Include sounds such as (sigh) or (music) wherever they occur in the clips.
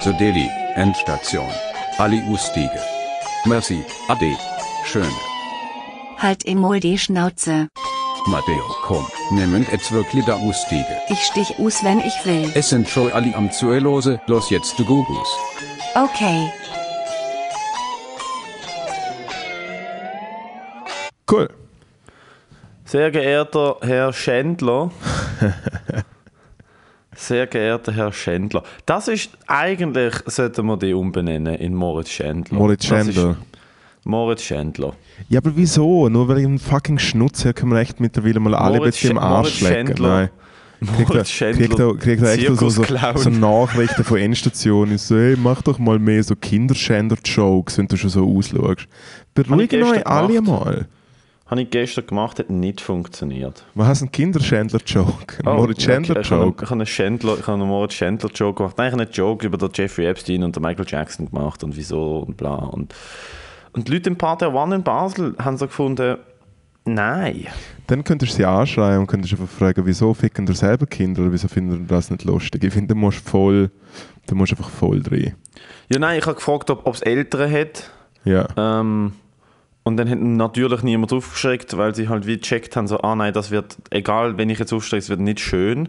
The Delhi, Endstation. Ali Ustige. Merci, Ade. Schön. Halt emol die Schnauze. Matteo, komm, nehmen jetzt wirklich da Ustige. Ich stich us, wenn ich will. Es sind schon alle am Zuelose, los jetzt du Gugus. Okay. Cool. Sehr geehrter Herr Schändler. (laughs) Sehr geehrter Herr Schändler. Das ist, eigentlich sollten wir die umbenennen in Moritz Schändler. Moritz Schändler. Moritz Schändler. Ja, aber wieso? Nur weil ich einen fucking Schnutz her können wir echt mittlerweile mal alle ein Moritz bisschen im Sch- Arsch Moritz lecken. Nein. Kriegt Moritz Schändler. kriegt er, echt so, so, so Nachrichten von Endstationen, so, hey, mach doch mal mehr so Kinderschänder-Jokes, wenn du schon so ausschaust. Beruhigt gestern euch alle mal. Habe ich gestern gemacht, hat nicht funktioniert. Was hast du einen Kinderschändler-Joke? Ein Oh, Moritz. Ich habe Schändler-Joke? ich habe einen, Schändler, ich habe einen Moritz Schändler-Joke gemacht. Eigentlich einen Joke über den Jeffrey Epstein und den Michael Jackson gemacht und wieso und bla. Und, und die Leute im Part der One in Basel haben so gefunden, nein. Dann könntest du sie anschreien und könntest einfach fragen, wieso ficken ihr selber Kinder oder wieso finden ihr das nicht lustig? Ich finde, du musst voll, du musst einfach voll drin. Ja, nein, ich habe gefragt, ob es Eltern hat. Ja. Ähm, und dann hat natürlich niemand aufgeschreckt, weil sie halt wie gecheckt haben, so, ah nein, das wird, egal, wenn ich jetzt aufschrecke, es wird nicht schön.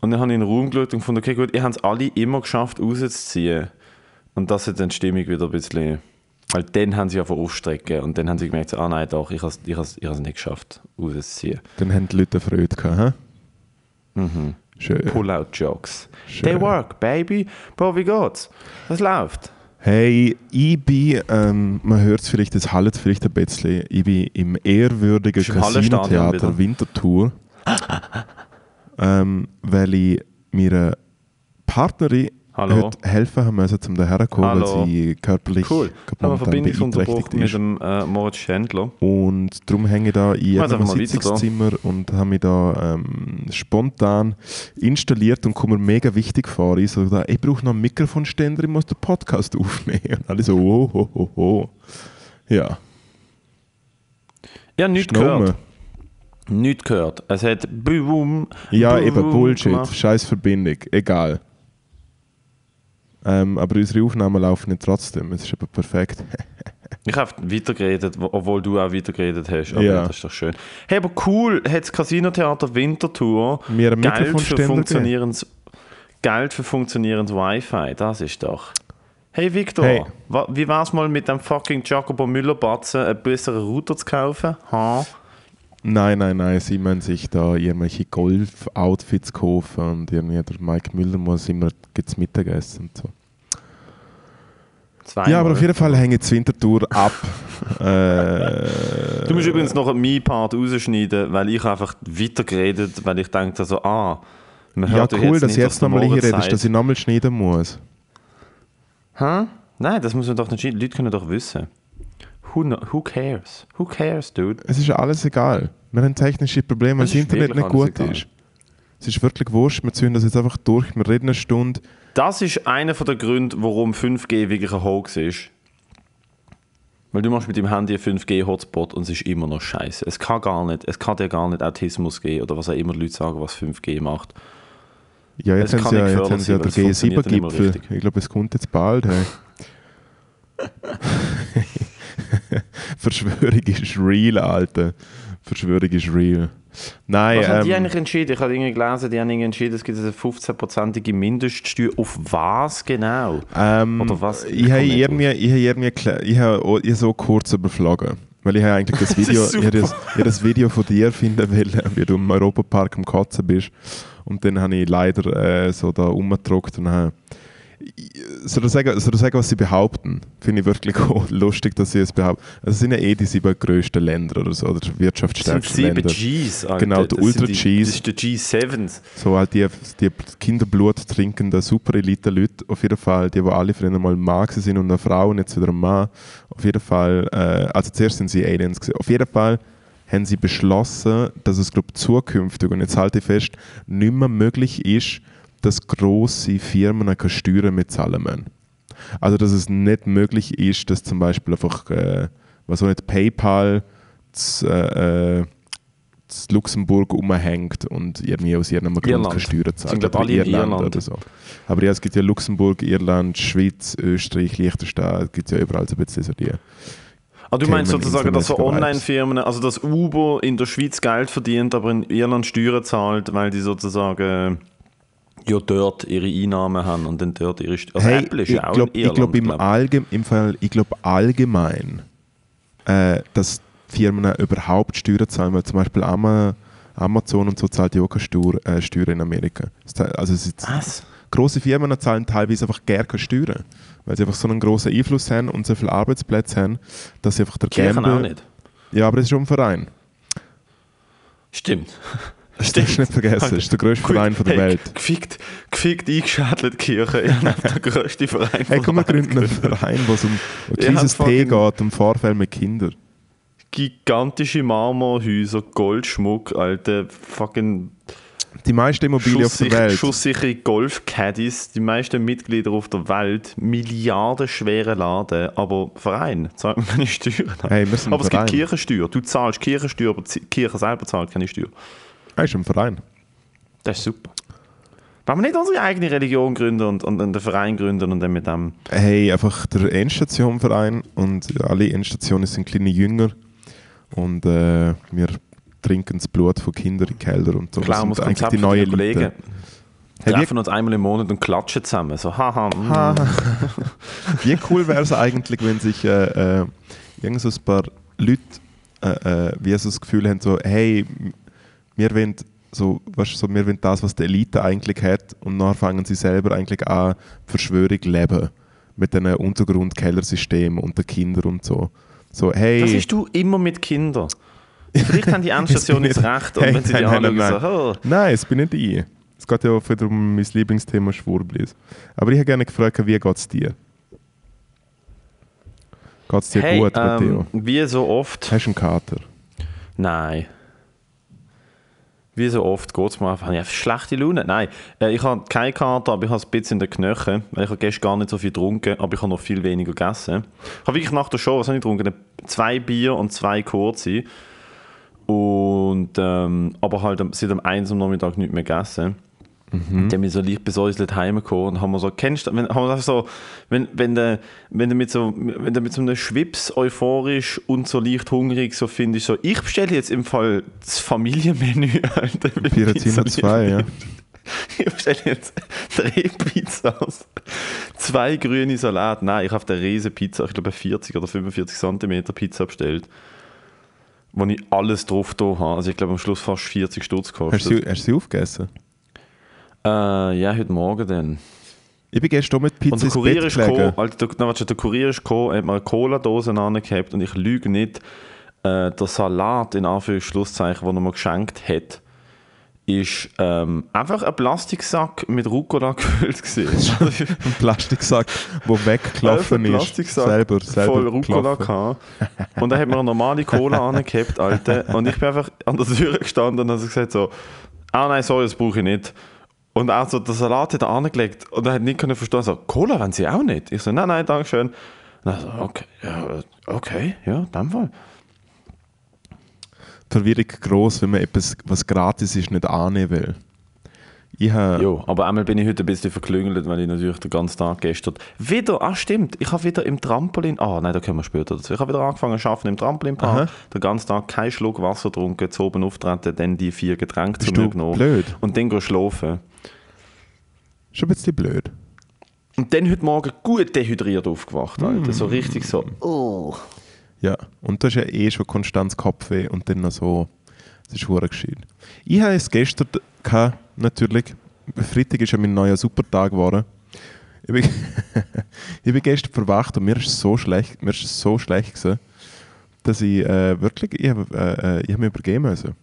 Und dann habe ich in den Raum geschaut und gefunden, okay, gut, ihr habt es alle immer geschafft, rauszuziehen. Und das hat dann die Stimmung wieder ein bisschen, weil dann haben sie einfach aufstrecken und dann haben sie gemerkt, so, ah nein, doch, ich habe es ich has, ich has nicht geschafft, rauszuziehen. Dann haben die Leute Freude gehabt, hä? Mhm. Schön. Pull-out-Jokes. They work, baby. Bro, wie geht's? Es läuft. Hey, ich bin, ähm, man hört es vielleicht, es hallt vielleicht ein bisschen, ich bin im ehrwürdigen Casino-Theater? Winterthur, (laughs) ähm, weil ich meiner Partnerin Hallo. heute helfen haben müssen, um daher zu kommen, Hallo. weil sie körperlich Cool. Haben wir Verbindungsunterbruch mit dem äh, Moritz Schändler. Und darum hänge ich da in jedem da. Sitzungszimmer und habe mich da ähm, spontan installiert und komme mir mega wichtig vor. Ich so, da, ich brauche noch einen Mikrofonständer, ich muss den Podcast (laughs) aufnehmen. Und alle so, oh, oh, oh, oh. Ja, Ja, nichts gehört. Nichts gehört. Es hat Boom. Ja, Boom eben Bullshit, gemacht. scheiß Verbindung, egal. Ähm, aber unsere Aufnahmen laufen nicht trotzdem, es ist eben perfekt. (laughs) Ich habe weitergeredet, wo- obwohl du auch weitergeredet hast. Aber Ja. das ist doch schön. Hey, aber cool, hat das Casino-Theater Winterthur Mir Geld für, funktionierendes, Geld für funktionierendes Wi-Fi. Das ist doch. Hey Victor, Hey. wie war's mal mit dem fucking Jacobo Müller-Batzen, einen besseren Router zu kaufen? Ha? Nein, nein, nein, sie müssen sich da irgendwelche Golf-Outfits kaufen und irgendwie der Mike Müller muss immer gibt's Mittagessen und so. Zweimal. Ja, aber auf jeden Fall hängt die Wintertour ab. (laughs) äh, Du musst übrigens noch meinen Part rausschneiden, weil ich einfach weitergeredet, weil ich dachte so, ah, man ja, hört doch cool, dass nicht, du jetzt der nochmal hier redest, dass ich nochmal schneiden muss. Hä? Nein, das muss man doch nicht schneiden. Die Leute können doch wissen. Who, who cares? Who cares, dude? Es ist alles egal. Wir haben technische Probleme, weil Es das Internet nicht gut egal. ist. Es ist wirklich wurscht, wir ziehen das jetzt einfach durch, wir reden eine Stunde. Das ist einer der Gründe, warum 5G wirklich ein Hoax ist. Weil du machst mit dem Handy einen 5G-Hotspot und es ist immer noch scheiße. Es kann gar nicht, es kann dir gar nicht Autismus geben oder was auch immer Leute sagen, was 5G macht. Ja, jetzt Es haben sie ja, jetzt haben sie ja nicht G7-Gipfel. immer richtig. Ich glaube, es kommt jetzt bald. Hey. (laughs) (laughs) Verschwörung ist real, Alter. Verschwörung ist real. Nein, Was haben die ähm, eigentlich entschieden? Ich habe irgendwie gelesen, die haben irgendwie entschieden, es gibt eine 15-prozentige Mindeststeuer. Auf was genau? Ähm, Oder was? Ich habe irgendwie, ich habe irgendwie, ich habe auch- ich habe so kurz überflogen. Weil ich habe eigentlich das (laughs) Video, ich super. habe das, ich habe das Video von dir finden wollen, (laughs) wie du im Europapark am Kotzen bist. Und dann habe ich leider äh, so da rumgedruckt und habe soll ich sagen, soll ich sagen, was sie behaupten? Finde ich wirklich (laughs) lustig, dass sie es behaupten. Also es sind ja eh die sieben größten Länder oder so, oder Das sind wirtschaftsstärksten sieben Länder. Gs, Alter. Genau, der Ultra die- Gs. Das ist der G7s. So halt die, die Kinderblut trinkenden super Elite-Leute, auf jeden Fall, die, die alle früher mal gewesen sind und eine Frau und jetzt wieder ein Mann. Auf jeden Fall, äh, also zuerst sind sie Aliens gewesen. Auf jeden Fall haben sie beschlossen, dass es, glaube zukünftig, und jetzt halte ich fest, nicht mehr möglich ist, dass grosse Firmen keine Steuern mehr zahlen müssen. Also, dass es nicht möglich ist, dass zum Beispiel einfach, äh, was auch nicht, PayPal z, äh, äh, Luxemburg rumhängt und irgendwie aus ihrem Grund Irland. keine Steuern zahlt. Sind, alle in Irland. oder so. Aber ja, es gibt ja Luxemburg, Irland, Schweiz, Österreich, Liechtenstein, es gibt ja überall so ein bisschen so die... Ah, du meinst sozusagen, dass so Online-Firmen, also dass Uber in der Schweiz Geld verdient, aber in Irland Steuern zahlt, weil die sozusagen ja dort ihre Einnahmen haben und dann dort ihre Steuern. Also hey, Apple ist ich auch glaube in Irland. glaub im, glaub. Allgem im Fall, ich glaub allgemein, äh, dass Firmen überhaupt Steuern zahlen, weil zum Beispiel Ama, Amazon und so zahlt ja auch keine äh, Steuern in Amerika. Also es ist, Was? große Firmen zahlen teilweise einfach gar keine Steuern, weil sie einfach so einen großen Einfluss haben und so viele Arbeitsplätze haben, dass sie einfach der Kirchen Gamble... auch nicht. Ja, aber es ist schon ein Verein. Stimmt. (laughs) Das darfst du nicht vergessen. Das ist der grösste Verein von der hey, Welt. Gefickt, gefickt eingeschädelt Kirche. Ihr habt der grösste Verein Hey, komm, wir der Welt gründen einen. Verein, wo es um, um Ja, Tee geht, um Vorfälle mit Kindern. Gigantische Marmorhäuser, Goldschmuck, alte fucking Die meisten Immobilien auf der Welt. schusssichere Golf-Caddies, die meisten Mitglieder auf der Welt, milliardenschwere Laden, aber Verein, zahlt man keine Steuern. Hey, aber es Verein. gibt Kirchensteuer. Du zahlst Kirchensteuer, aber die Kirche selber zahlt keine Steuer. Er ist ein Verein. Das ist super. Wollen wir nicht unsere eigene Religion gründen und, und einen Verein gründen und dann mit dem... Hey, einfach der Endstation-Verein und alle Endstationen sind kleine Jünger und äh, wir trinken das Blut von Kindern in Kälder und so. Wir sind das eigentlich die deinen Kollegen. Hey, wie, treffen uns einmal im Monat und klatschen zusammen. So, haha, mm. (laughs) wie cool wäre es eigentlich, wenn sich äh, äh, irgend so ein paar Leute äh, äh, wie so das Gefühl haben, so, hey, wir wollen, so, weißt, du, so, wir wollen das, was die Elite eigentlich hat und dann fangen sie selber eigentlich an, die Verschwörung leben mit diesen Untergrund-Kellersystemen und den Kindern und so. So, hey, Das bist du immer mit Kindern. Vielleicht haben die (laughs) Endstation bin recht und Hey, wenn sie nein, die nein, anschauen, nein, so, oh, Nein, es bin nicht ich. Es geht ja auch wieder um mein Lieblingsthema Schwurblis. Aber ich hätte gerne gefragt, wie geht es dir? Geht es dir hey, gut, Matteo? ähm, wie so oft... Hast du einen Kater? Nein. Wie so oft geht es mir einfach, habe ich einfach schlechte Laune. Nein, äh, ich habe keine Karte, aber ich habe ein bisschen in den Knöcheln, weil ich habe gestern gar nicht so viel getrunken, aber ich habe noch viel weniger gegessen. Ich habe wirklich nach der Show, was habe ich getrunken? Zwei Bier und zwei kurze. Und, ähm, aber halt seit dem 1 am Nachmittag nicht mehr gegessen. Dann bin ich so leicht besäuselt heimgekommen und haben wir so, kennst du, wenn, haben wir so, wenn, wenn, du, wenn, du mit so, wenn du mit so einem Schwips euphorisch und so leicht hungrig so findest, so, ich bestelle jetzt im Fall das Familienmenü, (laughs) Alter. Pizza. 2, ja. (laughs) Ich bestelle jetzt drei Pizzas, zwei grüne Salat. Nein, ich habe eine riesen Pizza, ich glaube eine 40 oder 45 cm Pizza bestellt, wo ich alles drauf da habe. Also ich glaube am Schluss fast 40 Stutz Hast gekostet. du, hast du sie aufgegessen? Äh, ja, heute Morgen dann. Ich bin gestern mit Pizza Und der ins Kurier Bett ist gekommen, Alter, der, der Kurier ist gekommen, hat mir eine Cola-Dose angehabt und ich lüge nicht, äh, der Salat, in Anführungszeichen, den er mir geschenkt hat, ist ähm, einfach ein Plastiksack mit Rucola (laughs) gefüllt gewesen. Ein Plastiksack, der weggelaufen ist. Plastiksack Selber, selber voll Rucola gehabt. Und dann hat mir eine normale Cola angehabt, Alter. Und ich bin einfach an der Tür gestanden und habe gesagt so, ah nein, sorry, das brauche ich nicht. Und auch so, der Salat hat er angelegt und er hat nicht können verstehen, so, Cola wollen Sie auch nicht? Ich so, nein, nein, danke schön. Und er so, okay, ja, okay, ja, in dem Fall. Die Verwirrung groß, wenn man etwas, was gratis ist, nicht annehmen will. Jo, aber einmal bin ich heute ein bisschen verklüngelt, weil ich natürlich den ganzen Tag gestern wieder, ah stimmt, ich habe wieder im Trampolin, ah nein, da kommen wir später dazu. Ich habe wieder angefangen zu arbeiten im Trampolinpark, den ganzen Tag keinen Schluck Wasser getrunken, zu oben auftreten, dann die vier Getränke zu Bist mir du genommen blöd? und dann schlafen. schon ein bisschen blöd. Und dann heute Morgen gut dehydriert aufgewacht, Alter. So richtig so, oh. Ja, und du hast ja eh schon konstant Kopfweh und dann noch so. Das ist hure geschehen. Ich habe es gestern gehabt, natürlich. Freitag ist ja mein neuer Supertag geworden. Ich bin, (laughs) ich bin gestern verwacht und mir ist so schlecht, mir ist so schlecht gewesen, dass ich äh, wirklich, ich habe äh, äh, ich hab mich übergeben müssen.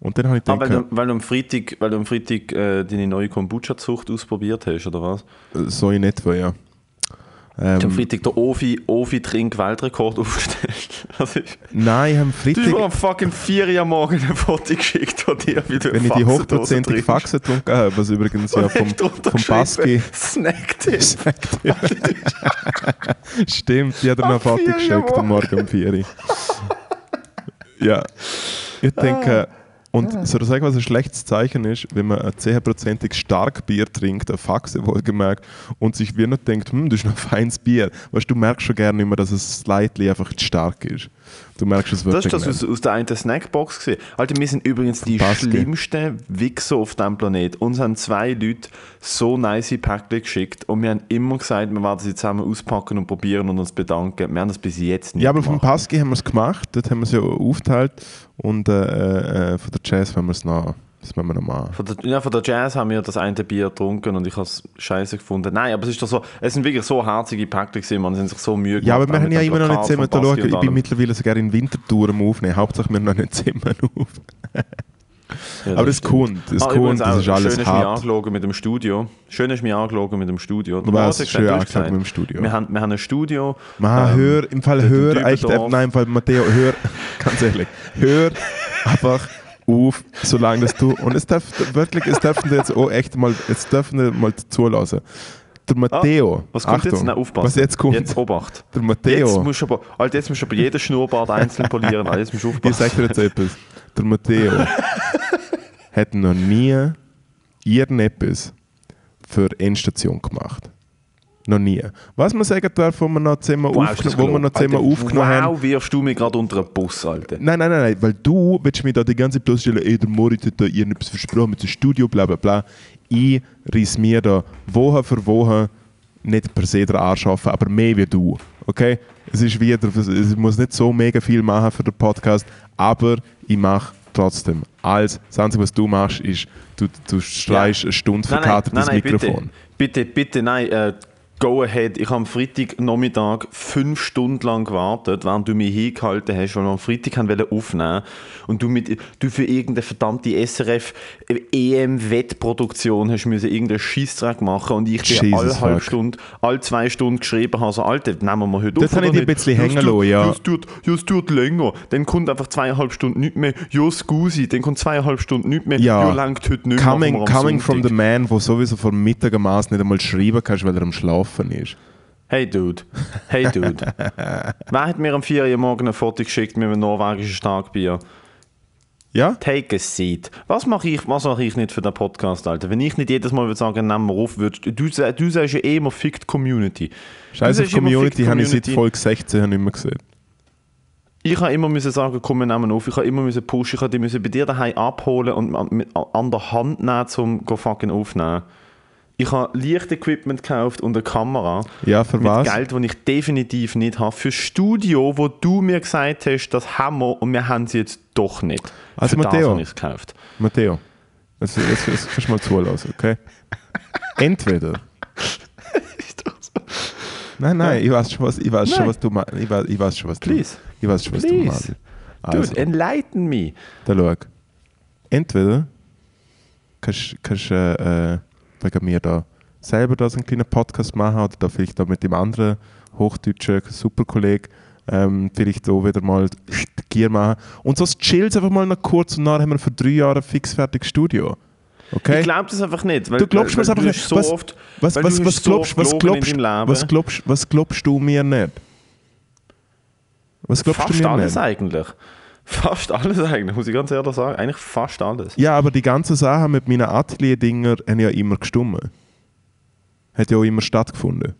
Und dann habe ich Ah, gedacht, weil, du, weil du am Freitag, weil du am Freitag äh, deine neue Kombucha-Zucht ausprobiert hast, oder was? so in etwa, ja. Du hast am Ähm, Freitag den Ofi, Ofi Trink Weltrekord (laughs) aufgestellt. Also ich, nein, ich habe am Du hast mir Freitag, am fucking 4 Uhr Morgen ein Foto geschickt von dir, wie du wenn ich die hochprozentige. Faxe getrunken habe, was übrigens ja vom, vom Baski geschrieben, Snacktipp. (laughs) Stimmt, die hat er noch ein Foto 4 Uhr geschickt am Morgen um 4 Uhr. Ja. Ich denke, und soll ich sagen, was ein schlechtes Zeichen ist, wenn man ein 10%ig Starkbier trinkt, ein Faxe wohlgemerkt, und sich wie nicht denkt, hm, das ist noch ein (laughs) feines Bier. Weißt du, du merkst schon gerne immer, dass es slightly einfach zu stark ist. Du merkst es Das wirklich ist das aus, aus der einen Snackbox gesehen. Alter, wir sind übrigens die Baski. schlimmsten Wichser auf diesem Planet. Uns haben zwei Leute so nice Päckchen geschickt und wir haben immer gesagt, wir werden sie zusammen auspacken und probieren und uns bedanken. Wir haben das bis jetzt nicht Ja, aber vom gemacht. Pasky haben wir es gemacht, dort haben wir es ja aufgeteilt und äh, äh, von der Jazz haben wir es noch, das müssen wir noch machen. Von der, ja, von der Jazz haben wir das eine Bier getrunken und ich habe es scheiße gefunden. Nein, aber es ist doch so, es sind wirklich so herzige gewesen, man, sind sich so müde Ja, aber wir haben ja immer noch nicht Baski schauen, ich bin mittlerweile sogar in Winterthur am Aufnehmen, Hauptsache wir noch nicht zusammen (laughs) auf. Ja, aber das stimmt. kommt, das Ah, kommt, das ist alles Schön ist mich hart. angelogen mit dem Studio. Schön ist mich angelogen mit dem Studio. Du Was? gesagt, Schön angelogen mit dem Studio. Wir haben, wir haben ein Studio. Man, ähm, hör, im Fall hör, echt, äh, nein, im Fall Matteo, hör, (laughs) ganz ehrlich, hör (laughs) einfach auf, solange das du, und es darf wirklich, es dürfen jetzt auch echt mal, es dürfen mal zulassen. Der Matteo, Ah, Was kommt Achtung, jetzt? Nein, aufpassen. was jetzt kommt, Jetzt Obacht. der Jetzt Matteo, musst du aber, Alter, jetzt musst du aber jeden Schnurrbart einzeln polieren. Alter, Jetzt musst du ich aufpassen. sag dir jetzt etwas, der Matteo (laughs) hat noch nie irgendetwas für Endstation gemacht. Noch nie. Was man sagen darf, wo wir noch zusammen, Wow, aufgeno- wo wir noch zusammen Alter, aufgenommen haben, Wow, wirfst du mich gerade unter einen Bus, Alter. Nein, nein, nein, nein, weil du willst mir da die ganze Zeit bloßstellen, ey, der Moritz hat da irgendetwas versprochen mit dem Studio, bla bla bla. Ich reiss mir da Woche für Woche nicht per se den Arsch schaffen, aber mehr wie du. Okay? Es ist wieder, ich muss nicht so mega viel machen für den Podcast, aber ich mache trotzdem. Alles, das Einzige, was du machst, ist, du, du streichst eine Stunde Nein, nein, verkatert nein, das nein, Mikrofon. Bitte, bitte, bitte, nein, äh, go ahead. Ich habe am Freitag Nachmittag fünf Stunden lang gewartet, während du mich hingehalten hast, weil wir am Freitag haben aufnehmen und du, mit, du für irgendeine verdammte SRF EM-Wettproduktion hast müssen irgendeinen Scheissdreck machen und ich dir alle halbe. Stunde, alle zwei Stunden geschrieben habe, so, Alter, nehmen wir heute Das auf habe ich dich ein bisschen Ja, hängen lassen, ja. es tut, ja, es tut länger. Dann kommt einfach zweieinhalb Stunden nicht mehr. Ja, scusi. Dann kommt zweieinhalb Stunden nicht mehr. Ja. ja langt heute nicht machen Coming, from the man, der sowieso vor Mittag am nicht einmal schreiben kannst, weil er am Schlafen ist. Hey Dude, hey Dude. (laughs) Wer hat mir am 4 Uhr morgen ein Foto geschickt mit einem norwegischen Starkbier? Ja? Take a seat. Was mache ich, was mache ich nicht für den Podcast, Alter? Wenn ich nicht jedes Mal würde sagen, nehmen wir auf, würdest, du, du sagst ja eh immer fickt Community. Scheiß Du auf sagst immer, Community habe ich seit. Folge 16 nicht mehr gesehen. Ich habe immer müssen sagen, komm, wir nehmen auf. Ich habe immer müssen pushen. Ich habe die müssen bei dir daheim abholen und an- der Hand nehmen, um go fucking aufnehmen. Ich habe Lichtequipment gekauft und eine Kamera. Ja, für mit was? Geld, das ich definitiv nicht habe. Für Studio, wo du mir gesagt hast, das haben wir und wir haben sie jetzt doch nicht. Also, Für das Matteo. es gekauft. Matteo, jetzt, jetzt, jetzt kannst du mal zulassen, okay? Entweder. (laughs) Nein, nein, ich weiß schon, was, ich weiß schon, Nein. was du meinst. Ich weiß, ich weiß schon, was du Please. Ich weiß schon, was du Please. meinst. Also, Dude, enlighten me. da schau. Entweder kannst du äh, wegen mir da selber da so einen kleinen Podcast machen oder da vielleicht da mit dem anderen hochdeutschen Superkollegen ähm, vielleicht auch wieder mal Gier machen. Und so chillt einfach mal noch kurz und dann haben wir für drei Jahre ein fixfertiges Studio. Okay? Ich glaube das einfach nicht. Weil, Du glaubst weil einfach nicht. so Was- oft, Was, was, was, so glaubst, was, glaubst, was, glaubst, was glaubst du mir nicht? Was glaubst Fast du mir alles nicht? eigentlich. Fast alles eigentlich, muss ich ganz ehrlich sagen. Eigentlich fast alles. Ja, aber die ganzen Sachen mit meinen Atelier-Dinger haben ja immer gestummen. Hat ja auch immer stattgefunden.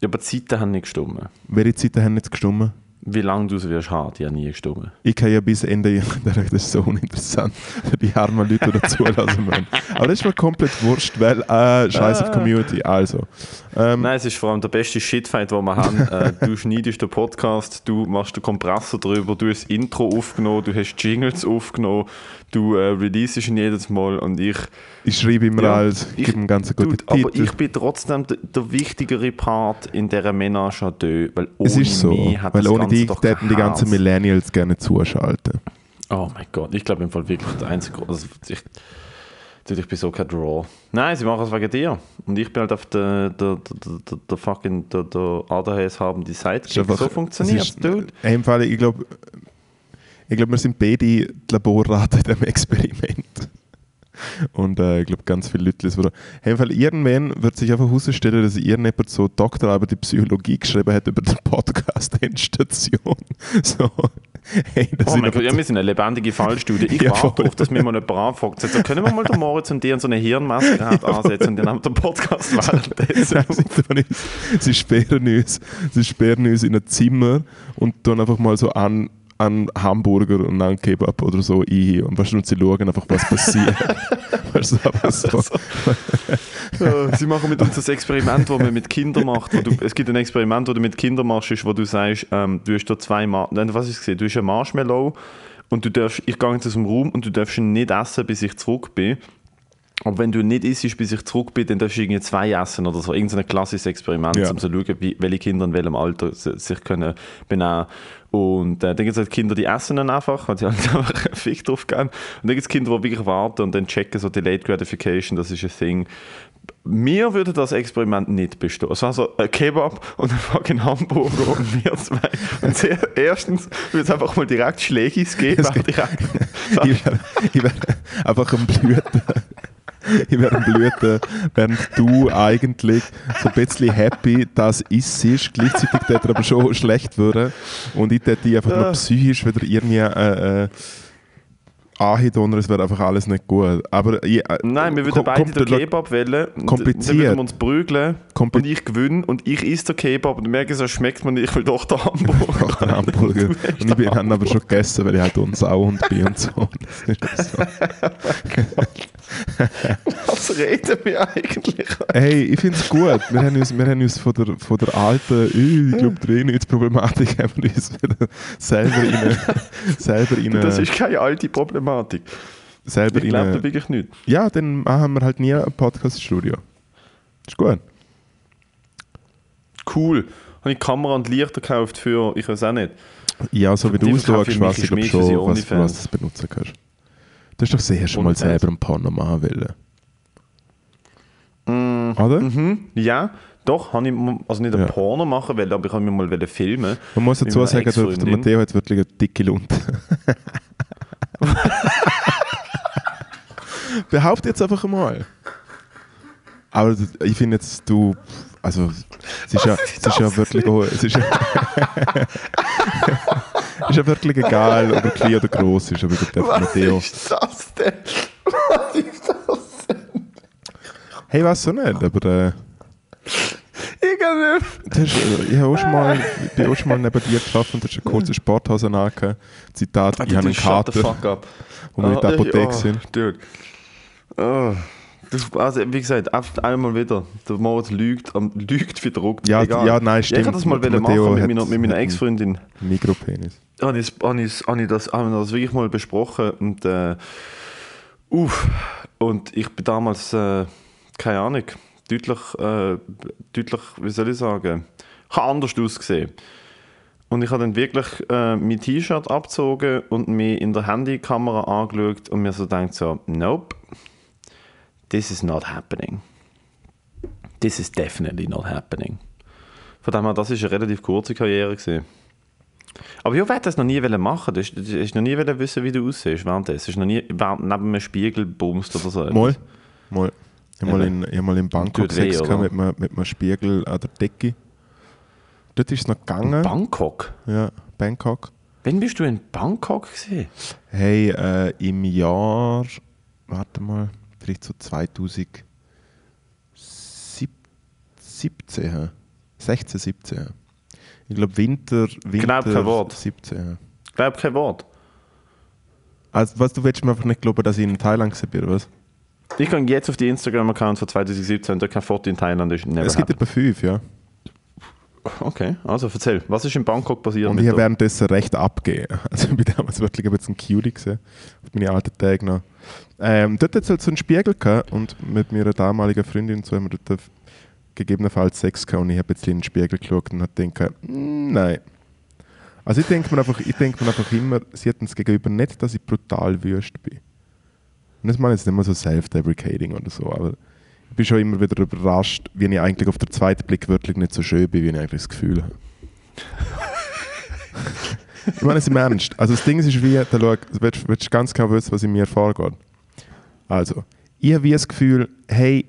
Ja, aber die Zeiten haben nicht gestimmt. Welche Zeiten haben nicht gestummen? Wie lange du es wirst haben, die haben nie gestimmt. Ich kann ja bis Ende, (laughs) das ist so uninteressant, für die armen Leute, die dazulassen müssen. Aber das ist mir komplett wurscht, weil, äh, scheiß auf Community, also. Ähm, Nein, es ist vor allem der beste Shitfight, den wir haben. äh, du schneidest den Podcast, du machst den Kompressor drüber, du hast das Intro aufgenommen, du hast Jingles aufgenommen, du äh, releasest ihn jedes Mal und ich... ich schreibe immer Ja, alles, ich- gebe ihm ganz guten Dude, aber Titel. ich bin trotzdem der, der wichtigere Part in dieser Ménage à deux, weil ohne es ist so, mich hat weil das ohne Ganze dich doch hätten die ganzen. Millennials gerne zuschalten. Oh mein Gott, ich glaube im Fall wirklich der einzige. Also ich, ich bin so kein Draw. Nein, sie machen es wegen dir. Und ich bin halt auf der, der, der, der, fucking der, der ADHS haben die Sidekick. So funktioniert es dude. Im Fall, ich glaube, ich glaub, wir sind beide die Laborraten in diesem Experiment. Und äh, ich glaube, ganz viele Leute lesen. würden- Hey, Fall, irgendwann wird sich einfach herausstellen, dass irgendjemand so Doktorarbeit in Psychologie geschrieben hat über den Podcast (laughs) Endstation. So, hey, das Oh mein Gott, ja, wir sind eine lebendige Fallstudie. Ich (laughs) Ja, warte darauf, dass mir mal jemand anfragt. So, können wir mal den Moritz und dir so eine Hirnmaske ansetzen und dann haben wir den Podcast (laughs) währenddessen. Sperren uns, sie sperren uns in ein Zimmer und tun einfach mal so an, an Hamburger und an Kebab oder so ein und weißt und sie schauen einfach, was passiert. (laughs) weißt du, so. Ja, Sie machen mit uns das Experiment, das man mit Kindern macht. Du, es gibt ein Experiment, das du mit Kindern machst, ist, wo du sagst, ähm, du hast da zwei Mar Nein, was ist gesehen? Du hast ein Marshmallow und du darfst, ich gehe jetzt aus dem Raum und du darfst ihn nicht essen, bis ich zurück bin. Aber wenn du nicht isst, bis ich zurück bin, dann darfst du irgendwie zwei essen oder so. Irgendein klassisches Experiment, Ja. um zu schauen, wie, welche Kinder in welchem Alter si- sich können benehmen Und äh, dann gibt es halt Kinder, die essen dann einfach, weil sie halt (laughs) einfach einen Fick drauf geben. Und dann gibt es Kinder, die wirklich warten und dann checken so Delayed Gratification, das ist ein Thing. Mir würde das Experiment nicht bestehen. Es war so ein Kebab und ein fucking Hamburger und wir zwei. Und sehr, erstens würde es einfach mal direkt Schlägis geben. Direkt. (laughs) (laughs) ich wäre wär einfach am Blüten. Ich wäre am Blüten, während du eigentlich so ein bisschen happy das ist, gleichzeitig dort aber schon schlecht würde und ich dort einfach nur Ah. psychisch wieder irgendwie äh, äh, anhedonner, es wäre einfach alles nicht gut. Aber ich, äh, Nein, wir würden beide den Kebab wählen. und Kompliziert. Dann würden wir uns prügeln Kompli- und ich gewinne und ich esse den Kebab und merke, so schmeckt man nicht, ich will doch den Hamburger. (laughs) Nach den Hamburger. (laughs) Und ich habe aber schon gegessen, weil ich halt ein Sauhund bin und so. (laughs) Das ist so. Was reden wir eigentlich? Hey, ich finde es gut. Wir haben uns, wir haben uns von, der, von der alten, ich glaube, Drehnetzproblematik haben wir uns wieder selber in selber in Das ist keine alte Problematik. selber Ich glaube da wirklich nicht. Ja, dann machen wir halt nie ein Podcast-Studio. Ist gut. Cool. Habe ich Kamera und Lichter gekauft für, ich weiß auch nicht. Ja, so wie du ausschaust, weiss ich schon, was, was du benutzen kannst. Du hast doch sehr schon mal selber ein Porno machen wollen. Oder? Mhm. Ja, doch, habe ich also nicht ein Ja. Porno machen wollen, aber ich habe mir mal filmen. Man muss dazu sagen, der, der. Matteo hat wirklich eine dicke Lunte. (laughs) Behaupt jetzt einfach mal. Aber ich finde jetzt, du. Also, es ist ja, es ist ja wirklich. Es ist ja, (laughs) ist ja wirklich egal, ob er klein oder groß ist. Aber der Matteo. ist das denn? Was ist das denn? Hey, weißt du nicht, aber. Äh, Ich kann nicht. hast, äh, ich, habe auch schon mal, ich bin auch schon mal neben dir gearbeitet und du hast eine kurze Sporthose angehabt. Zitat: Ich habe einen Shut the Kater, fuck up. wo wir in der Ah, ich- Apotheke oh, sind. Dude. Oh. Das, also, wie gesagt, einmal wieder. Der Moritz lügt, lügt wie druckt. Ja, Egal. ja, nein, Ja, ich stimmt. habe das mal Der wollen Matteo machen mit meiner, mit meiner Ex-Freundin. Mikropenis. habe ich, habe ich, habe ich, das, haben wir das wirklich mal besprochen und äh, uff, und ich bin damals, äh, keine Ahnung, deutlich, äh, deutlich, wie soll ich sagen, ich habe anders ausgesehen. Und ich habe dann wirklich äh, mein T-Shirt abgezogen und mich in der Handykamera angeschaut und mir so gedacht so, nope, this is not happening. This is definitely not happening. Von dem her, das war eine relativ kurze Karriere. Gewesen. Aber ich wollte das noch nie machen. Du hast, noch nie wissen, wie du aussiehst währenddessen. Du hast noch nie während- neben einem Spiegel bumst oder so. Mal. Mal. Ich habe mal, in, ich hab mal in Bangkok Sex gehabt mit einem, mit einem Spiegel an der Decke. Dort ist es noch gegangen. Bangkok? ja, Bangkok. Wann bist du in Bangkok gesehen? Hey, äh, im Jahr, warte mal, vielleicht so 2017, hä? 16, 17. Ich glaube Winter, Winter Glaub kein Wort. 17. hä? Ich glaube kein Wort. Also, was, du willst mir einfach nicht glauben, dass ich in Thailand bin, oder was? Ich gehe jetzt auf die Instagram-Account von 2017 und da kein Foto in Thailand ist. Es gibt etwa fünf, ja. Okay, also erzähl. Was ist in Bangkok passiert? Und ich habe währenddessen recht abgegeben. (laughs) Also ich bin damals wirklich ein bisschen Cutie gesehen, auf meine alten Tage noch. Ähm, dort hat es halt so einen Spiegel gehabt und mit meiner damaligen Freundin so haben wir dort gegebenenfalls Sex gehabt und ich habe jetzt in den Spiegel geschaut und habe gedacht, mm, nein. Also ich denke mir, einfach, ich denk mir einfach immer, sie hat uns gegenüber nicht, dass ich brutal wüst bin. Und das meine ich jetzt nicht mehr so self-deprecating oder so, aber ich bin schon immer wieder überrascht, wie ich eigentlich auf den zweiten Blick wirklich nicht so schön bin, wie ich eigentlich das Gefühl habe. (laughs) Ich meine es im Ernst. Also das Ding ist wie, da schau, willst, willst ganz genau wissen, was in mir vorgeht. Also, ich habe wie das Gefühl, hey,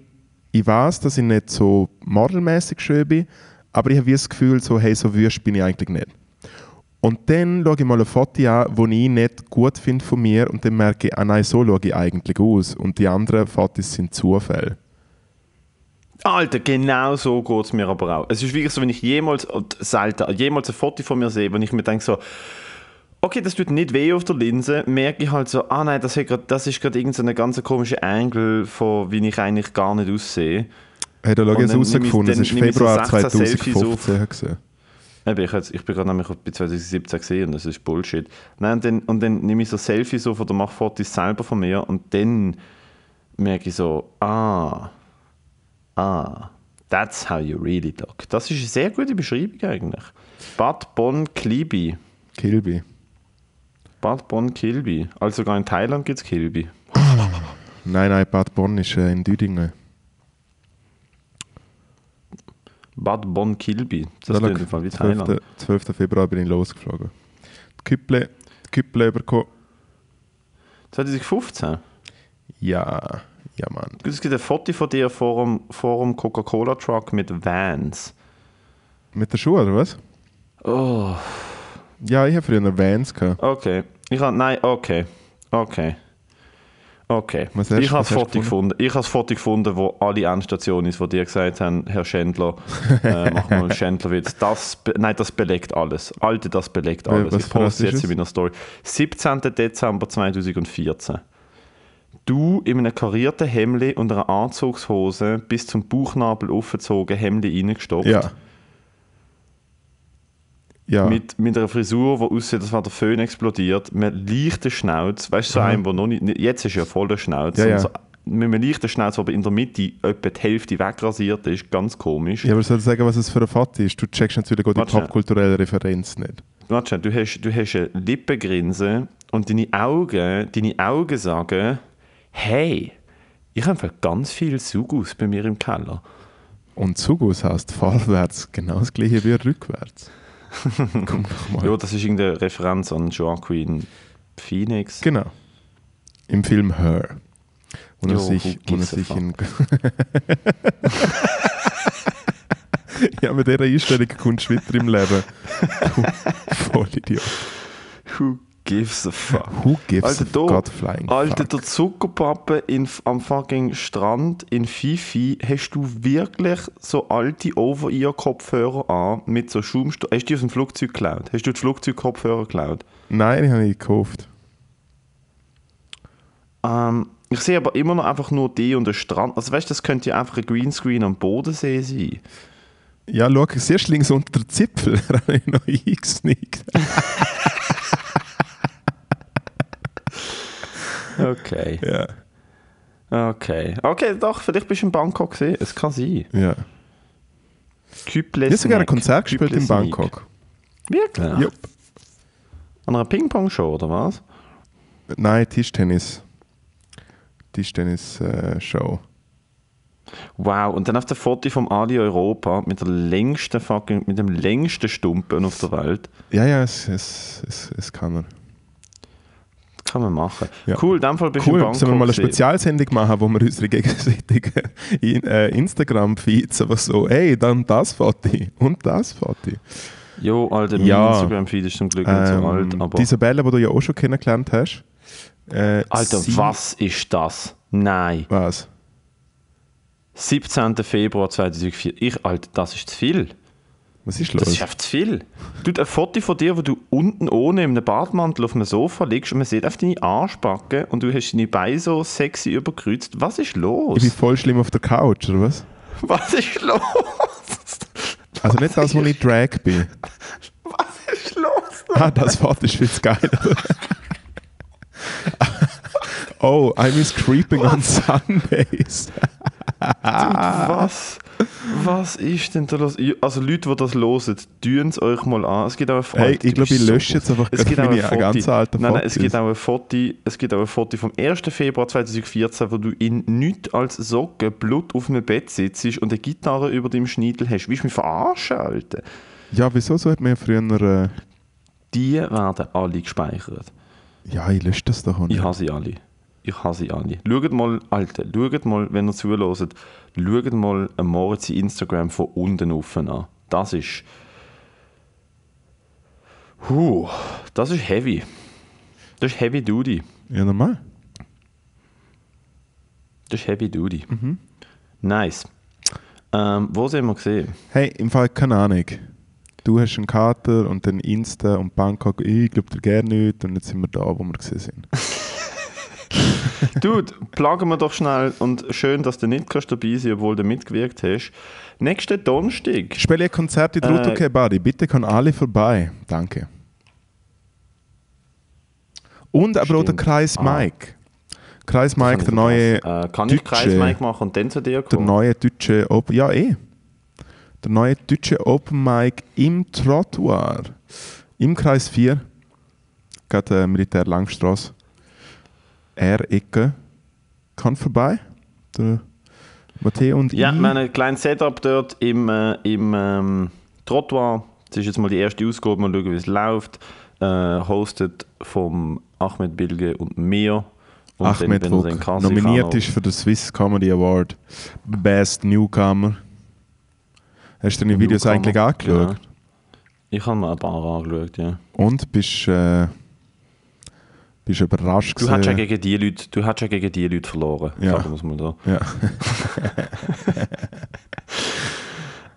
ich weiß, dass ich nicht so modelmäßig schön bin, aber ich habe das Gefühl, so, hey, so wüst bin ich eigentlich nicht. Und dann schaue ich mal ein Foto an, das ich nicht gut finde von mir und dann merke ich, ah nein, so schaue ich eigentlich aus. Und die anderen Fotos sind Zufälle. Alter, genau so geht es mir aber auch. Es ist wirklich so, wenn ich jemals, und selten, jemals ein Foto von mir sehe, wenn ich mir denke so, okay, das tut nicht weh auf der Linse, merke ich halt so, ah nein, das, grad, das ist gerade irgendeine ganz komische Angle, von wie ich eigentlich gar nicht aussehe. Hey, da schau ich es herausgefunden, es ist so Februar 16 Selfies 2015 gewesen. Eben, ich, jetzt- ich bin gerade nämlich bei 2017 gesehen und das ist Bullshit. Nein, und dann, und dann nehme ich so Selfies auf oder mache Fotos selber von mir und dann merke ich so, ah, ah, that's how you really look. Das ist eine sehr gute Beschreibung eigentlich. Bad Bon Kilby. Kilby. Bad Bon Kilby. Also sogar in Thailand gibt es Kilby. Nein, nein, Bad Bonn ist äh, in Düdingen. Bad Bon Kilby. Das Da klingt schau, im Fall wie 12. Thailand. 12. Februar bin ich losgeflogen. Die Küpple, die Küpple bekommen. 2015? Ja, ja Mann. Es gibt ein Foto von dir vor dem, vor dem Coca-Cola-Truck mit Vans. Mit der Schuhe, oder was? Oh. Ja, ich habe früher Vans gehabt. Okay. Ich habe, nein, okay. Okay. Okay. Was hast- ich habe das Foto gefunden. Ich habe Foto gefunden, wo alle Endstationen, die dir gesagt haben, Herr Schändler, äh, mach mal einen (laughs) Schändlerwitz. Das, nein, das belegt alles. Alte, das belegt alles. was ich poste ist jetzt in meiner Story. 17. Dezember 2014. Du in einem karierten Hemd und einer Anzugshose bis zum Bauchnabel aufgezogen, Hemd reingestopft. Ja. Ja. Mit, mit einer Frisur, die aussieht, als wäre der Föhn explodiert, mit einem leichten Schnauz, weißt du, so Aha. einem, der noch nicht, jetzt ist ja voller Schnauz, Ja, ja. So, mit einem leichten Schnauz, aber in der Mitte etwa die Hälfte wegrasiert ist, ganz komisch. ja, aber soll ich sagen, was es für ein Foto ist? Du checkst natürlich auch die popkulturelle Referenz nicht. Warte, du hast, du hast eine Lippengrinse und deine Augen, deine Augen sagen, hey, ich habe ganz viel Sugus bei mir im Keller. Und Zugus heißt vorwärts genau das gleiche wie rückwärts. (laughs) Guck doch mal. Ja, das ist irgendeine Referenz an Joaquin Phoenix. Genau. Im Film Her. Wo er sich, wo er sich in. (laughs) ja, mit dieser Einstellung kommst du weiter im Leben. (laughs) Du Vollidiot. Who gives a fuck? Who gives Alter, a da, godflying Alter, fuck? der Zuckerpappe in, am fucking Strand in Fifi, hast du wirklich so alte Over-Ear-Kopfhörer an mit so Schaumstoff? Hast du die aus dem Flugzeug geklaut? Hast du die Flugzeugkopfhörer geklaut? Nein, die habe ich gekauft. Ähm, ich sehe aber immer noch einfach nur die und den Strand. Also weißt du, das könnte ja einfach ein Greenscreen am Bodensee sein. Ja, schau, siehst du links unter der Zipfel, (laughs) da habe ich noch eingesneakt. (laughs) Okay. Ja. Okay. Okay, doch, vielleicht bist du in Bangkok gesehen. Es kann sein. ja. Küble Ich habe sogar ein. Konzert gespielt in. Bangkok. Wirklich? Jupp. An einer Ping-Pong-Show, oder was? Nein, Tischtennis. Tischtennis-Show. Wow, und dann auf der Foto vom Ali Europa mit der längsten fucking, mit dem längsten Stumpen auf der Welt. ja, ja, es, es, es, es kann er. Kann man machen. Ja. Cool, in dem Fall bist du Cool, in Bangkok. sollen wir mal eine. Spezialsendung machen, wo wir unsere gegenseitigen in, äh, Instagram-Feeds einfach so, hey, dann das Foto und das Foto. Jo, Alter, mein Ja. Instagram-Feed ist zum Glück nicht so alt, Ähm, aber... die Isabelle, die du ja auch schon kennengelernt hast. Äh, Alter, was ist das? Nein. Was? 17. Februar 2004. Ich, Alter, das ist zu viel. Was ist Das los? ist einfach zu viel. Du, ein Foto von dir, wo du unten ohne in einem Badmantel auf einem Sofa liegst und man sieht auf deine Arschbacken und du hast deine Beine so sexy überkreuzt. Was ist los? ich bin voll schlimm auf der Couch, oder was? (laughs) Was ist los? Also nicht das, wo ich Drag bin. (laughs) Was ist los? Ah, das Foto ist viel geil. (laughs) oh, I miss creeping on Sundays. Was? Was ist denn da los? Also Leute, die das hören, tun es euch mal an. Es gibt auch ein Foto. Hey, ich glaube, ich lösche jetzt einfach es gibt auch meine ganz alten nein, nein, es gibt auch ein Foto, es gibt auch ein Foto vom 1. Februar 2014, wo du in nichts als Socken Blut auf einem Bett sitzt und eine Gitarre über dem Schniedel hast. Willst du mich verarschen, Alter? Ja, wieso so hat man ja früher... Äh, Die werden alle gespeichert. ja, ich lösche das doch auch nicht. Ich habe sie alle. Ich habe sie alle. Schaut mal, Alter, schaut mal, wenn ihr zuhört, schaut mal ein Moritz Instagram von unten auf an. Das ist... Huh, das ist heavy. Das ist heavy duty. Ja, normal. Das ist heavy duty. Nice. Ähm, wo sind wir gesehen? Hey, im Fall keine Ahnung. Du hast einen Kater und dann Insta und Bangkok, ich glaube dir gerne nicht und jetzt sind wir da, wo wir gesehen sind. (laughs) (laughs) Dude, plagen wir doch schnell und schön, dass du nicht kannst dabei sein obwohl du mitgewirkt hast. Nächsten Donnerstag. Ich spiele ein Konzert in der Äh, Ruto Body. Bitte kommen alle vorbei. Danke. Und aber auch der. Kreis Ah. Mike. Kreis Mike, der neue. Äh, kann ich deutsche- Kreismike machen und dann zu dir der kommen? neue deutsche Open, ja eh. Der neue deutsche Open Mic im Trottoir. Im Kreis 4. Gerade äh, Militär Langstrasse. R-Ecke. Kann vorbei. Der Matteo und Ja, ich. wir haben ein kleines Setup dort im, äh, im ähm, Trottoir. Das ist jetzt mal die erste Ausgabe, mal schauen, wie es läuft. Äh, hosted vom Ahmed Bilge und mir. Und Ahmed Kassi nominiert ist für den Swiss Comedy Award Best Newcomer. Hast du deine Videos Newcomer, eigentlich angeschaut? genau. Ich habe mir ein paar angeschaut, ja. Und bist, äh, bist überrascht Du hast ja gegen die Leute, du hast ja gegen die Leute verloren, Ja. sagen wir es mal so. Ja. (laughs)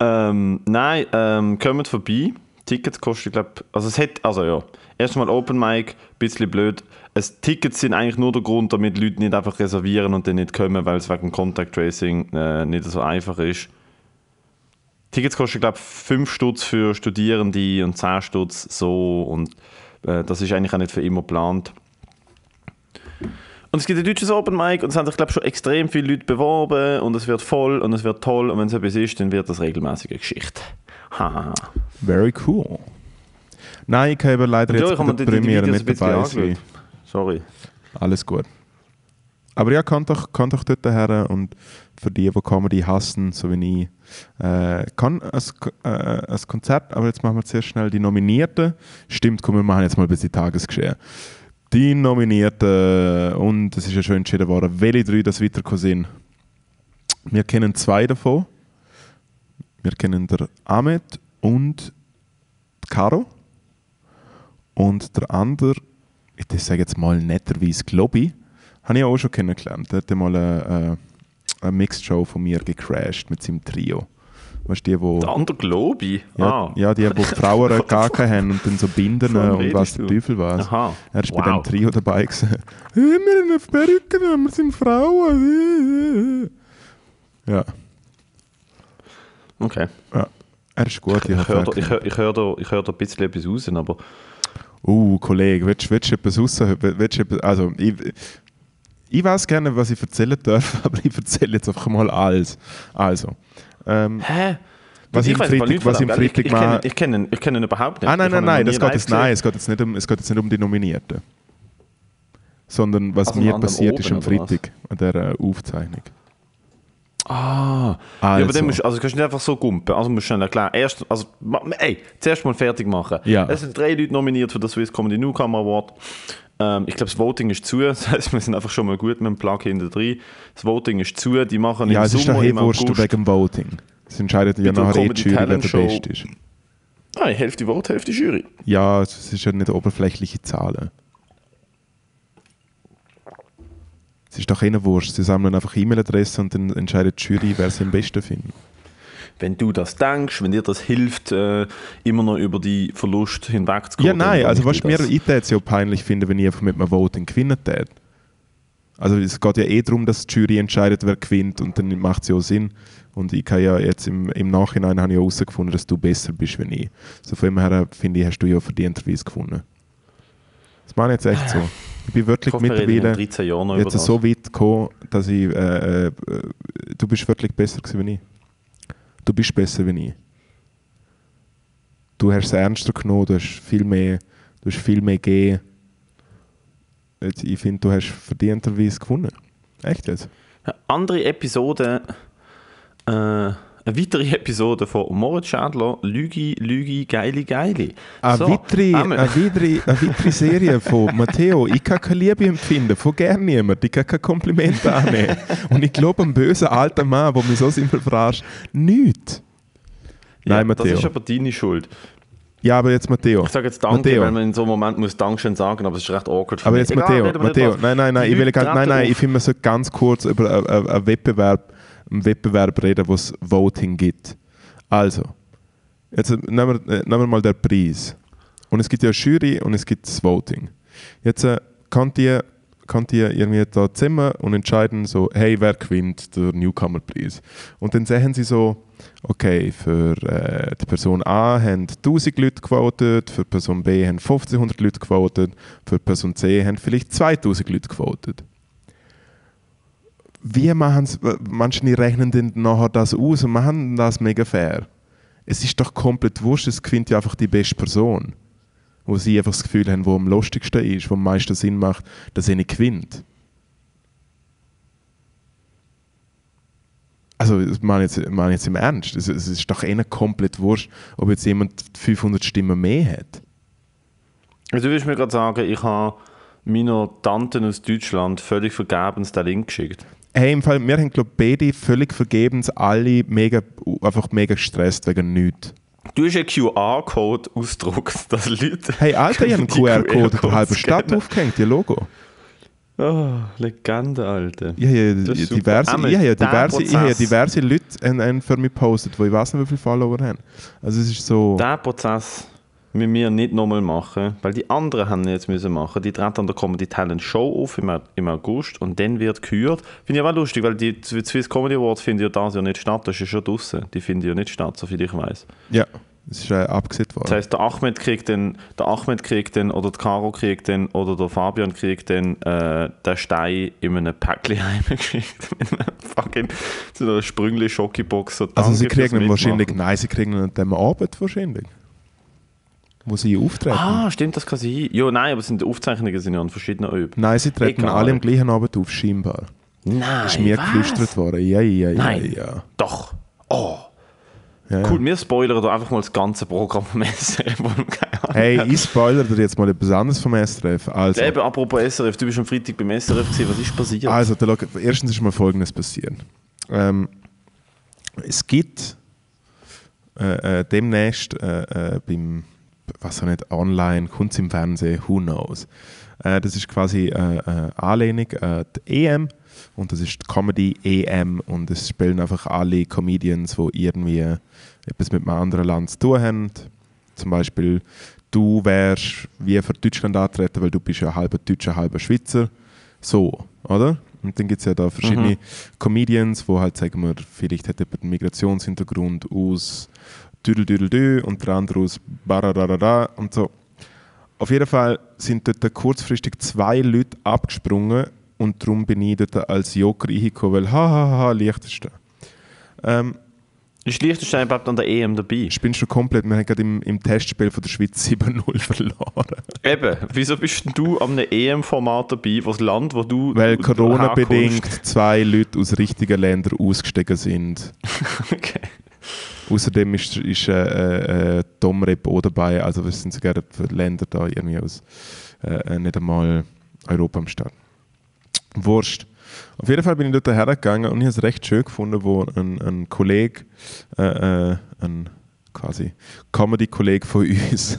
Ähm, nein, ähm, kommt vorbei. Tickets kosten, glaube also es hat, also ja, erstmal Open Mic, bisschen blöd. Es, Tickets sind eigentlich nur der Grund, damit Leute nicht einfach reservieren und dann nicht kommen, weil es wegen Contact Tracing äh, nicht so einfach ist. Tickets kosten, glaube ich, 5 Stutz für Studierende und 10 Stutz so und äh, das ist eigentlich auch nicht für immer geplant. Und es gibt ein deutsches Open Mic und es haben sich, glaube ich, schon extrem viele Leute beworben und es wird voll und es wird toll und wenn es etwas ist, dann wird das regelmäßige Geschichte. (laughs) Haha. Very cool. Nein, ich habe leider jetzt bei der Premiere nicht dabei sein. Sorry. Alles gut. Aber ja, kann doch, kann doch dort her und für die, die Comedy hassen, so wie ich, äh, kann ein, äh, ein Konzert, aber jetzt machen wir zuerst schnell die Nominierten. Stimmt, komm, wir machen jetzt mal ein bisschen Tagesgeschehen. Die Nominierten, und es ist ja schon entschieden worden, welche drei das weitergekommen sind. Wir kennen zwei davon. Wir kennen der Ahmed und Caro. Und der andere, ich sage jetzt mal netterweise Globi, habe ich auch schon kennengelernt. Der hat mal eine, äh, eine Mixed-Show von mir gecrashed mit seinem Trio. Weißt du, die, wo, Der andere Globi? ja, ah. ja, die, wo die (laughs) Frauen gar keine haben und dann so Binden und was der? Teufel was. Aha. Er ist bei Wow. dem Trio dabei gewesen. (laughs) «Hey, wir haben auf Perücken, wir sind Frauen. Ja, Okay. ja. Er ist gut. Ich habe höre da, ich hör, ich hör da, ich hör da ein bisschen etwas raus, aber Uh, Kollege, willst, willst du etwas raus? Willst etwas, also, ich, ich weiß gerne, was ich erzählen darf, (laughs) aber ich erzähle jetzt einfach mal alles. Also, ähm, Hä? Was Ich ich am weiss mal Freitag- nichts von was gell? Freitag ich, ich, ich, kenne, ich kenne ihn überhaupt nicht. ah, nein, nein, ihn nein, das geht jetzt, nein es geht jetzt, nicht um, es geht jetzt nicht um die Nominierten. Sondern was Also mir passiert ist am? Freitag an dieser äh, Aufzeichnung. Ah, Also, ja, aber dann musst, du- also kannst du nicht einfach so gumpen. Also musst du schnell erklären. Erst, also, ey, zuerst mal fertig machen. Ja. Es sind drei Leute nominiert für den Swiss Comedy Newcomer Award. Ähm, ich glaube, das Voting ist zu. (laughs) Das heißt, wir sind einfach schon mal gut mit dem Plug hinter drin. Das Voting ist zu. Die machen ja, im es ist Sommer, doch eh im August. wegen dem Voting. Es entscheidet ja nachher eh die Jury, wer der. Beste ist. Ah, Hälfte Vote, Hälfte Jury. Ja, es ist ja nicht oberflächliche Zahlen. Es ist doch eh wurscht. Sie sammeln einfach E-Mail-Adressen und dann entscheidet die Jury, wer sie am besten findet. Wenn du das denkst, wenn dir das hilft, äh, immer noch über die Verlust hinwegzugehen. Ja, nein, also was ich mir ich es ja peinlich finden, wenn ich einfach mit einem Voting gewinnen täte. Also es geht ja eh darum, dass die Jury entscheidet, wer gewinnt und dann macht es ja auch Sinn. Und ich kann ja jetzt im, im Nachhinein habe ich herausgefunden, dass du besser bist als ich. So von dem her finde ich, hast du ja verdienterweise gewonnen. Das meine ich jetzt echt so. Ich bin Ich wirklich hoffe, wir reden in mittlerweile 13 Jahren noch über jetzt so weit gekommen, dass ich, äh, äh, du bist wirklich besser gewesen als ich. Du bist besser als ich. Du hast es ernster genommen, du hast viel mehr, du hast viel mehr gegeben. Jetzt, ich finde, du hast verdienterweise gewonnen. Echt jetzt? Andere Episode, äh, eine weitere Episode von Moritz Schädler, Lügi, Lügi, Geili, Geili. Eine, So, weitere, eine, weitere, eine weitere Serie von Matteo. Ich kann keine Liebe empfinden, von gar niemand. Ich kann kein Kompliment annehmen. Und ich glaube, ein böser alter Mann, der mich so immer verarscht, nichts. Nein, ja, Matteo. Das ist aber deine Schuld. Ja, aber jetzt Matteo. Ich sage jetzt Danke, Matteo. weil man in so einem Moment muss Dankeschön sagen, aber es ist recht awkward. für Aber mich. jetzt Egal, Matteo, Matteo, nein, nein, nein, Die ich will Leute gar, nein, nein, ich finde, man sollte ganz kurz über einen Wettbewerb, einen Wettbewerb reden, wo es Voting gibt. Also, jetzt nehmen wir, äh, nehmen wir mal den Preis. Und es gibt ja eine Jury und es gibt das Voting. Jetzt äh, kann die, kann die irgendwie da zusammen und entscheiden so, hey, wer gewinnt der Newcomer-Preis? Und dann sehen sie so, okay, für äh, die Person A haben 1000 Leute gewotet, für Person B haben 1500 Leute gewotet, für Person C haben vielleicht 2000 Leute gewotet. Wie machen manche rechnen dann nachher das aus und machen das mega fair. Es ist doch komplett wurscht, es gewinnt ja einfach die beste Person. Wo sie einfach das Gefühl haben, wo am lustigsten ist, wo am meisten Sinn macht, dass sie nicht gewinnt. Also, das meine ich jetzt, meine jetzt im Ernst. Es, es ist doch ihnen komplett wurscht, ob jetzt jemand 500 Stimmen mehr hat. Also, du willst mir gerade sagen, ich habe meiner Tante aus Deutschland völlig vergebens den Link geschickt. Hey, im Fall, wir haben, glaube ich, beide völlig vergebens alle mega, einfach mega gestresst wegen nichts. Du hast einen QR-Code ausgedruckt, (laughs) dass Leute. Hey, Alter, ich habe einen (laughs) QR-Code der QR-Codes halben Stadt aufgehängt, ihr Logo. Oh, Legende, Alter. Ich habe ja diverse, Einmal ich habe ja der diverse, ich habe ja diverse Leute für mich gepostet, die ich weiß nicht, wie viele Follower haben. Also es ist so... Diesen Prozess müssen wir nicht nochmal machen, weil die anderen haben jetzt müssen machen. Die treten an der Comedy Talent Show auf im, im August und dann wird gekürt. Finde ich aber lustig, weil die Swiss Comedy Awards finden ja das ja nicht statt. Das ist ja schon draußen. Die finden ja nicht statt, soviel ich weiß. Ja, es ist äh, abgesetzt Das worden. heißt, der Ahmed kriegt dann, der Ahmed kriegt dann, oder der Caro kriegt dann, oder der Fabian kriegt dann äh, den Stein in einem Päckchen (laughs) heimgeschickt. Mit einem fucking, so einer sprüngli Schokibox. So, Also sie kriegen ihn wahrscheinlich... Nein, sie kriegen ihn an dem Abend wahrscheinlich. Wo sie auftreten. Ah, stimmt, das kann sein. Ja, nein, aber sind die Aufzeichnungen sind ja an verschiedenen Öben. Nein, sie treten Egal. alle am gleichen Abend auf, scheinbar. Nein, ist mir was? geflüstert worden. Ja, ja, ja, Nein. ja. Doch. Oh. ja, ja. Cool, wir spoilern da einfach mal das ganze Programm vom (laughs) SRF. Hey, ich spoilere dir jetzt mal etwas anderes vom SRF. Also, Eben, apropos SRF, du bist am Freitag beim SRF gewesen. Was ist passiert? Also, Log- erstens ist mal Folgendes passiert. Ähm, es gibt äh, äh, demnächst äh, äh, beim, was auch nicht, online, kommt es im Fernsehen, who knows. Äh, das ist quasi äh, äh, Anlehnung äh, die EM und das ist die Comedy EM und es spielen einfach alle Comedians, die irgendwie etwas mit einem anderen Land zu tun haben. Zum Beispiel, du wärst wie für Deutschland antreten, weil du bist ja halber Deutscher, halber Schweizer. So, oder? Und dann gibt es ja da verschiedene Comedians, wo halt, sagen wir, vielleicht hat jemand einen Migrationshintergrund aus Düdel und der andere aus Barararara und so. Auf jeden Fall sind dort kurzfristig zwei Leute abgesprungen und darum bin ich dort als Joker reingekommen, weil hahaha, leichteste. Ähm, Ist Liechtenstein überhaupt an der EM dabei? spinnst du komplett, wir haben gerade im, im Testspiel von der Schweiz (laughs) 7-0 verloren. Eben, wieso bist du am EM-Format dabei, das Land, wo du Weil Corona-bedingt zwei Leute aus richtigen Ländern ausgestiegen sind. (laughs) Okay. Außerdem ist, ist äh, äh, Domrep auch dabei, also es sind sogar die Länder da irgendwie aus äh, nicht einmal Europa am Start. Wurscht. Auf jeden Fall bin ich dort hergegangen und ich habe es recht schön gefunden, wo ein, ein Kollege, äh, äh, ein quasi Comedy-Kollege von uns,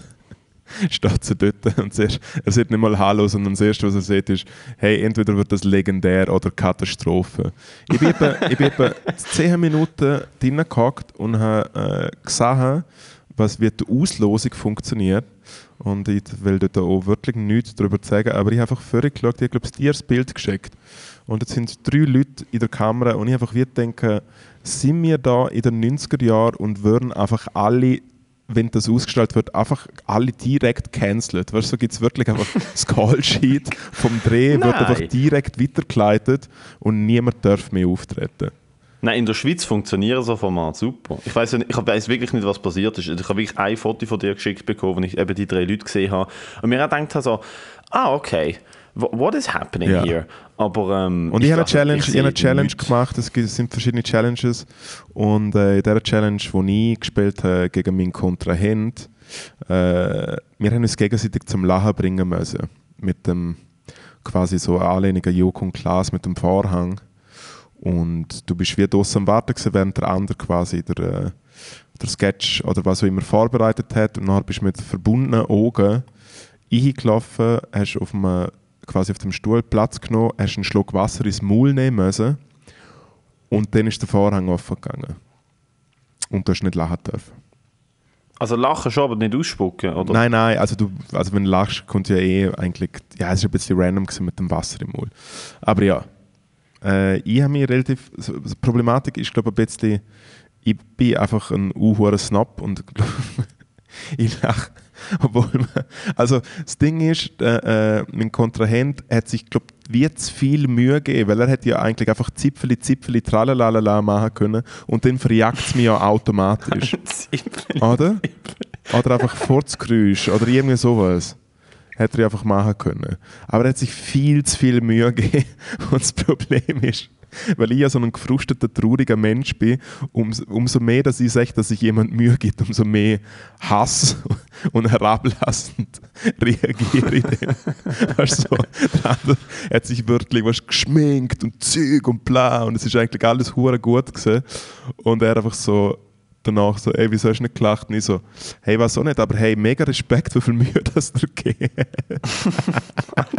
(laughs) steht so dort und zuerst, er sieht nicht mal Hallo, sondern das Erste, was er sieht, ist, hey, entweder wird das legendär oder Katastrophe. Ich bin etwa, ich bin etwa 10 Minuten drinnen gehockt und habe äh, gesehen, was wie die Auslosung funktioniert. Und ich will dort auch wirklich nichts darüber sagen, aber ich habe einfach völlig geschaut, ich glaube dir das Bild geschickt. Und jetzt sind drei Leute in der Kamera und ich einfach wie denke, sind wir da in den 90er Jahren und würden einfach alle, wenn das ausgestrahlt wird, einfach alle direkt cancelled. Weißt du, so gibt es wirklich einfach (laughs) das Call-Sheet vom Dreh, wird Nein. einfach direkt weitergeleitet und niemand darf mehr auftreten. Nein, in der Schweiz funktionieren so Formate super. Ich weiß ich weiß wirklich nicht, was passiert ist. Ich habe wirklich ein Foto von dir geschickt bekommen, wo ich eben die drei Leute gesehen habe. Und mir auch gedacht habe so, ah, okay, what is happening Ja. here? Aber, ähm, Und ich, habe eine Challenge, ich eine Challenge nichts. gemacht, es gibt- es sind verschiedene Challenges und äh, in dieser Challenge, die ich gespielt habe gegen meinen Kontrahent, äh, wir haben uns gegenseitig zum Lachen bringen müssen. Mit dem quasi so anlehnigen Joko und Klaas mit dem Vorhang. Und du bist wie draussen am Warten gewesen, während der andere quasi der, äh, der Sketch oder was auch immer vorbereitet hat und dann bist du mit verbundenen Augen eingelaufen, hast auf einem, quasi auf dem Stuhl Platz genommen, hast einen Schluck Wasser ins Maul nehmen müssen und dann ist der Vorhang offen gegangen. Und du hast nicht lachen dürfen. Also lachen schon, aber nicht ausspucken, oder? Nein, nein, also, du, also wenn du lachst, kommt ja eh eigentlich, ja, es war ein bisschen random mit dem Wasser im Maul. Aber ja, äh, ich habe mich relativ, so- so die Problematik ist glaube ich ein bisschen, ich bin einfach ein unhurer Snob und (laughs) ich lache, (laughs) obwohl also das Ding ist, äh, äh, mein Kontrahent hat sich glaube wie zu viel Mühe gegeben, weil er hätte ja eigentlich einfach Zipfeli, Zipfeli, Tralalala machen können und dann verjagt es mich ja automatisch. (laughs) Oder? Oder einfach Furzgeräusch oder irgendwie sowas. Hätte er einfach machen können. Aber er hat sich viel zu viel Mühe gegeben. (laughs) Und das Problem ist, (laughs) weil ich ja so ein gefrusteter, trauriger Mensch bin, ums, umso mehr, dass ich sage, dass sich jemand Mühe gibt, umso mehr Hass (laughs) und herablassend (laughs) reagiere ich dann. Weißt du, so, der hat sich wirklich was geschminkt und Zeug und bla und es ist eigentlich alles hure gut gewesen. Und er einfach so danach so, ey, wieso hast du nicht gelacht? Und ich so, hey, was auch nicht, aber hey, mega Respekt, wie viel Mühe das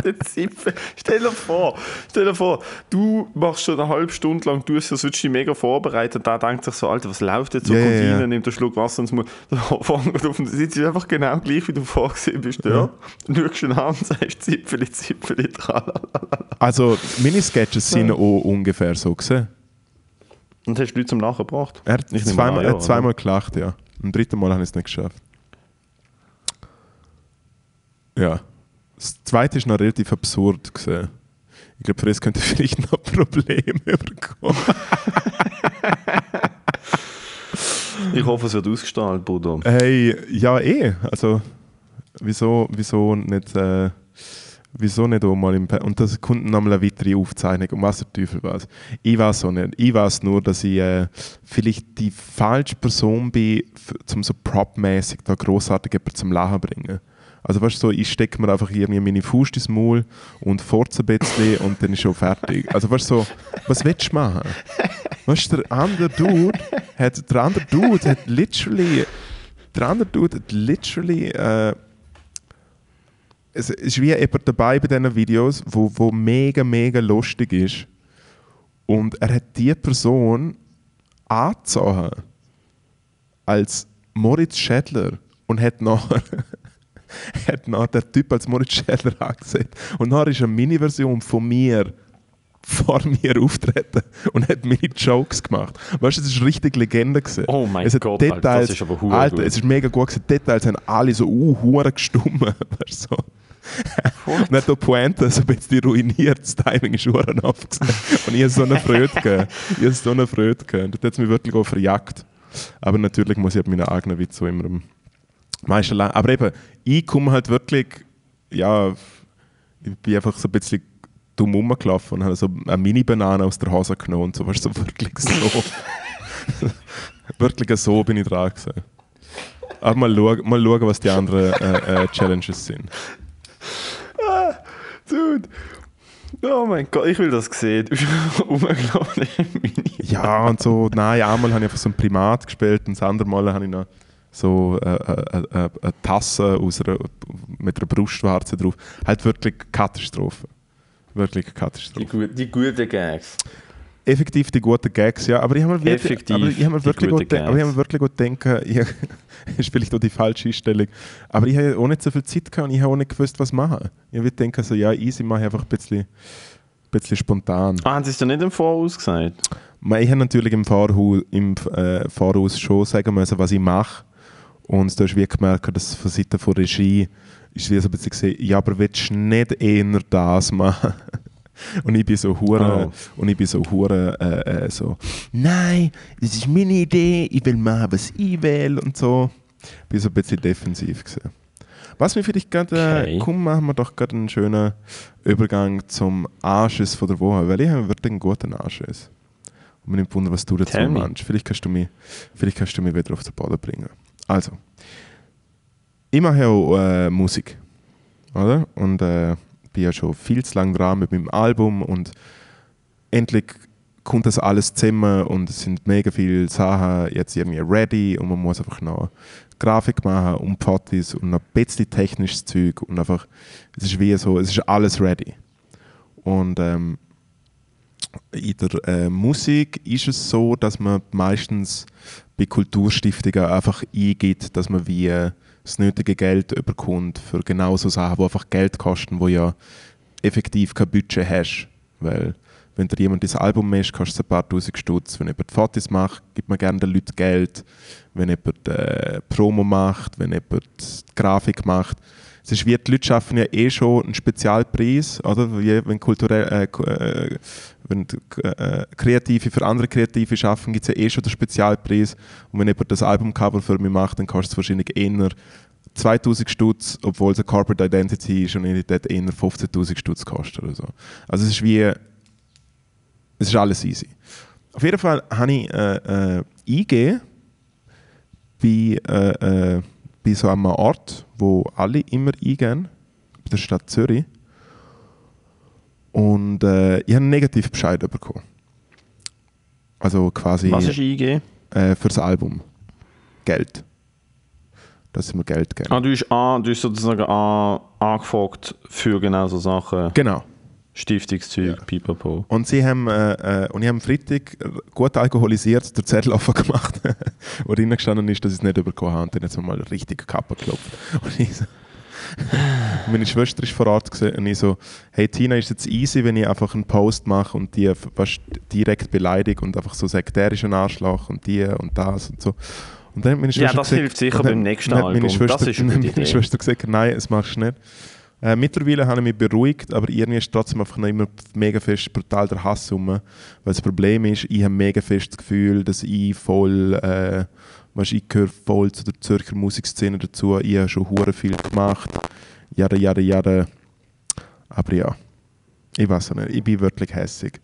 dir Zipfel. Stell dir vor, stell dir vor, du machst schon eine halbe Stunde lang, du hast ja sonst dich mega vorbereitet, da denkt sich so, Alter, was läuft jetzt so, Ja, ja, kommt ja. rein, nimmt einen Schluck Wasser ins Mund, dann fängt auf und sitzt einfach genau gleich, wie du vorgesehen bist, ja. Ja. Schaust du ihn an und sagst, Zipfeli, Zipfeli, tralala. Also, meine Sketches sind auch ungefähr so gesehen. Und hast du Leute zum Lachen gebracht? Er hat Ich zweimal, er ja, hat zweimal gelacht, ja. Am dritten Mal habe ich es nicht geschafft. Ja. Das zweite ist noch relativ absurd gesehen. Ich glaube, für das könnte ich (laughs) vielleicht noch Probleme bekommen. Ich hoffe, es wird ausgestrahlt, Bruder. Hey, ja eh. Also, wieso, wieso nicht, äh, wieso nicht auch mal im Pa- Und das kommt nochmal eine weitere Aufzeichnung, um was der Teufel weiß. Ich weiß auch nicht. Ich weiß nur, dass ich äh, vielleicht die falsche Person bin, zum so propmäßig da grossartig jemanden zum Lachen bringen. Also weißt du, so, ich stecke mir einfach irgendwie meine Faust ins Maul und furze ein bisschen und dann ist schon fertig. Also weißt du, so, was willst du machen? Weißt du, der andere Dude hat, der andere Dude hat literally, der andere Dude hat literally, äh, es ist wie jemand dabei bei diesen Videos, wo, wo mega, mega lustig ist. Und er hat die Person angezogen als Moritz Schädler und hat nachher (laughs) hat nachher der Typ als Moritz Schädler angesehen. Und nachher ist eine Mini-Version von mir vor (laughs) mir auftreten und hat meine Jokes gemacht. Weißt du, es ist richtig Legende gewesen. Oh mein Gott, Alter, Details, das ist aber Alter, gut. es ist mega gut gewesen. Details haben alle so uh, gestummen. (laughs) Weißt du, so. Und hat die Pointe so ein bisschen ruiniert. Das Timing ist gewesen. Und ich habe so eine Freude (laughs) gegeben. Ich habe so eine Freude gegeben. Das hat mich wirklich auch verjagt. Aber natürlich muss ich ab meinen eigenen Witz so immer am meisten lang. Aber eben, ich komme halt wirklich, ja, ich bin einfach so ein bisschen dumm rumgelaufen und habe so eine Mini-Banane aus der Hose genommen und so, weißt du, so wirklich so. (laughs) wirklich so bin ich dran gewesen. Aber mal schauen, mal schauen was die anderen äh, äh, Challenges sind. Dude. Oh mein Gott, ich will das sehen. (laughs) Mini. Ja, und so, nein, einmal habe ich einfach so ein Primat gespielt und das andere Mal habe ich noch so äh, äh, äh, eine Tasse aus einer, mit einer Brustwarze drauf. Halt wirklich Katastrophe. Wirklich Die, Katastrophe. gut, die guten Gags. Effektiv die guten Gags, ja. Aber ich habe mir wirklich, ich habe mir wirklich, gut, aber ich habe mir wirklich gut denken, (laughs) ich, ist vielleicht auch die falsche Einstellung, aber ich habe auch nicht so viel Zeit gehabt und ich habe auch nicht gewusst, was machen. Ich habe denken so, ja, easy mache ich einfach ein bisschen, bisschen spontan. Ah, haben sie es dir nicht im Voraus gesagt? Ich habe natürlich im, Fahrhaus, im äh, Voraus schon sagen müssen, was ich mache. Und da hast du wie gemerkt, dass von Seiten der Regie ist wie so ein bisschen gesehen, ja, aber willst du nicht eher das machen? Und ich bin so hure Oh. und ich bin so hure äh, äh, so, nein, das ist meine Idee, ich will machen, was ich will und so. Ich bin so ein bisschen defensiv gewesen. Was wir vielleicht gerade, äh, Okay. komm, machen wir doch gerade einen schönen Übergang zum Anschiss von der Woche, weil ich habe wirklich einen guten Anschiss. Und mir nimmt Wunder, was du dazu meinst. Vielleicht kannst, du mich, vielleicht kannst du mich wieder auf den Boden bringen. Also, ich mache ja auch äh, Musik, oder? Und äh, bin ja schon viel zu lange dran mit meinem Album und endlich kommt das alles zusammen und es sind mega viele Sachen jetzt irgendwie ready und man muss einfach noch Grafik machen und Fotos und noch ein bisschen technisches Zeug und einfach, es ist wie so, es ist alles ready. Und ähm, in der äh, Musik ist es so, dass man meistens bei Kulturstiftungen einfach eingibt, dass man wie das nötige Geld bekommt für genau so Sachen, die einfach Geld kosten, wo ja effektiv kein Budget hast. Weil wenn dir jemand das Album misst, kostet es ein paar tausend Stutz. Wenn jemand Fotos macht, gibt man gerne den Leuten Geld. Wenn jemand äh, Promo macht, wenn jemand Grafik macht. Es ist wie, die Leute schaffen ja eh schon einen Spezialpreis, oder? Wie, wenn, kulturell, äh, äh, wenn äh, Kreative für andere Kreative schaffen, gibt es ja eh schon den Spezialpreis. Und wenn jemand das Albumcover für mich macht, dann kostet es wahrscheinlich eher 2000 Stutz, obwohl es eine Corporate Identity ist und nicht eher 15.000 Stutz kostet oder so. Also es ist wie, es ist alles easy. Auf jeden Fall habe ich äh, äh, eingegeben bei, äh, äh, bei so einem Ort, wo alle immer eingehen, bei der Stadt Zürich. Und äh, ich habe einen negativen Bescheid bekommen. Also quasi Was ist IG? äh, fürs Album. Geld. Dass sie mir Geld geben. Ah, du hast, an, du hast sozusagen an, angefragt für genau so Sachen. Genau. Stiftungszeug, pipapo. Und sie haben, äh, äh, und ich habe am Freitag gut alkoholisiert den Zettel (laughs) offen gemacht, wo drin gestanden ist, dass ich es nicht bekommen habe. Und dann hat es mir mal richtig Kappe geklopft. Und ich so, (laughs) meine Schwester ist vor Ort und ich so, hey Tina, ist jetzt easy, wenn ich einfach einen Post mache und die fast direkt beleidige und einfach so sage, der ist ein Arschloch und die und das und so. Und dann hat meine Ja, Schwester das gesagt- hilft sicher dann- beim nächsten dann hat meine Album. Schwester, Das ist eine gute meine. Schwester gesagt, nein, das machst du nicht. Äh, mittlerweile habe ich mich beruhigt, aber irgendwie ist trotzdem einfach noch immer mega fest brutal der Hass rum. Weil das Problem ist, ich habe mega fest das Gefühl, dass ich voll, äh, weißt, ich gehöre voll zu der Zürcher Musikszene dazu. Ich habe schon hure viel gemacht. Jahre, Jahre, Jahre. Aber ja, ich weiß nicht, ich bin wirklich hässig.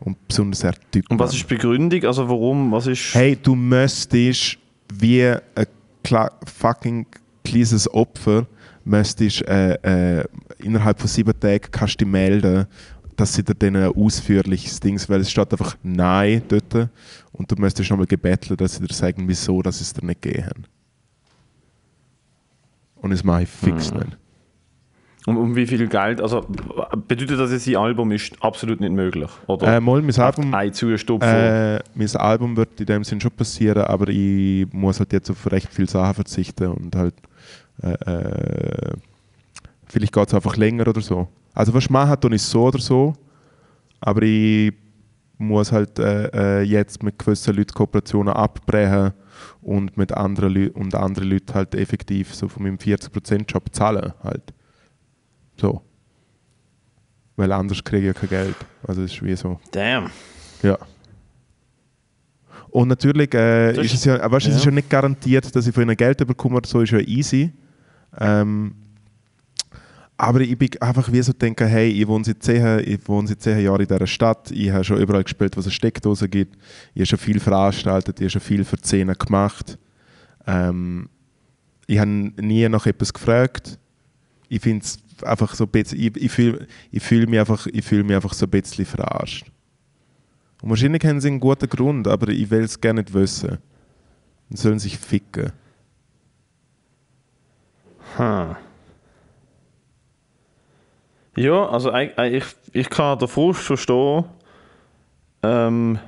Und besonders der Typ. Und was ist die Begründung? Also warum? Was ist... Hey, du müsstest wie ein fucking kleines Opfer müsstest, äh, äh, innerhalb von sieben Tagen kannst du dich melden, dass sie dir dann ein ausführliches Ding, weil es steht einfach Nein dort und du müsstest nochmal gebetteln, dass sie dir sagen, wieso dass sie es dir nicht gegeben haben. Und das mache ich fix Hm. nicht. Um, um wie viel Geld? Also bedeutet das, dass ein Album ist absolut nicht möglich? Oder Äh, mal, mein Album, ein Zustopfen? Äh, mein Album wird in dem Sinn schon passieren, aber ich muss halt jetzt auf recht viele Sachen verzichten und halt äh, äh, vielleicht geht es einfach länger oder so. Also was machen tue ich so oder so, aber ich muss halt äh, äh, jetzt mit gewissen Leuten Kooperationen abbrechen und mit anderen Leu und andere Leute halt effektiv so von meinem 40% Job zahlen halt. So. Weil anders kriege ich ja kein Geld. Also es ist wie so. Damn. Ja. Und natürlich äh, ist ist- es ja, weißt, es ist ja. ja nicht garantiert, dass ich von ihnen Geld bekomme so, ist ja easy. Ähm, aber ich bin einfach wie so denke, hey, ich wohne seit zehn, ich wohne seit zehn Jahren in dieser Stadt, ich habe schon überall gespielt, wo es Steckdose gibt, ich habe schon viel veranstaltet, ich habe schon viel für die Szene gemacht. Ähm, ich habe nie nach etwas gefragt. Ich finde es einfach so ein bisschen, ich, ich fühle fühl mich, einfach- ich fühl mich einfach so ein bisschen verarscht. Und wahrscheinlich haben sie einen guten Grund, aber ich will es gerne nicht wissen. Dann sollen sich ficken. Hm. Ja, also ich, ich, ich kann den Frust verstehen. Ähm,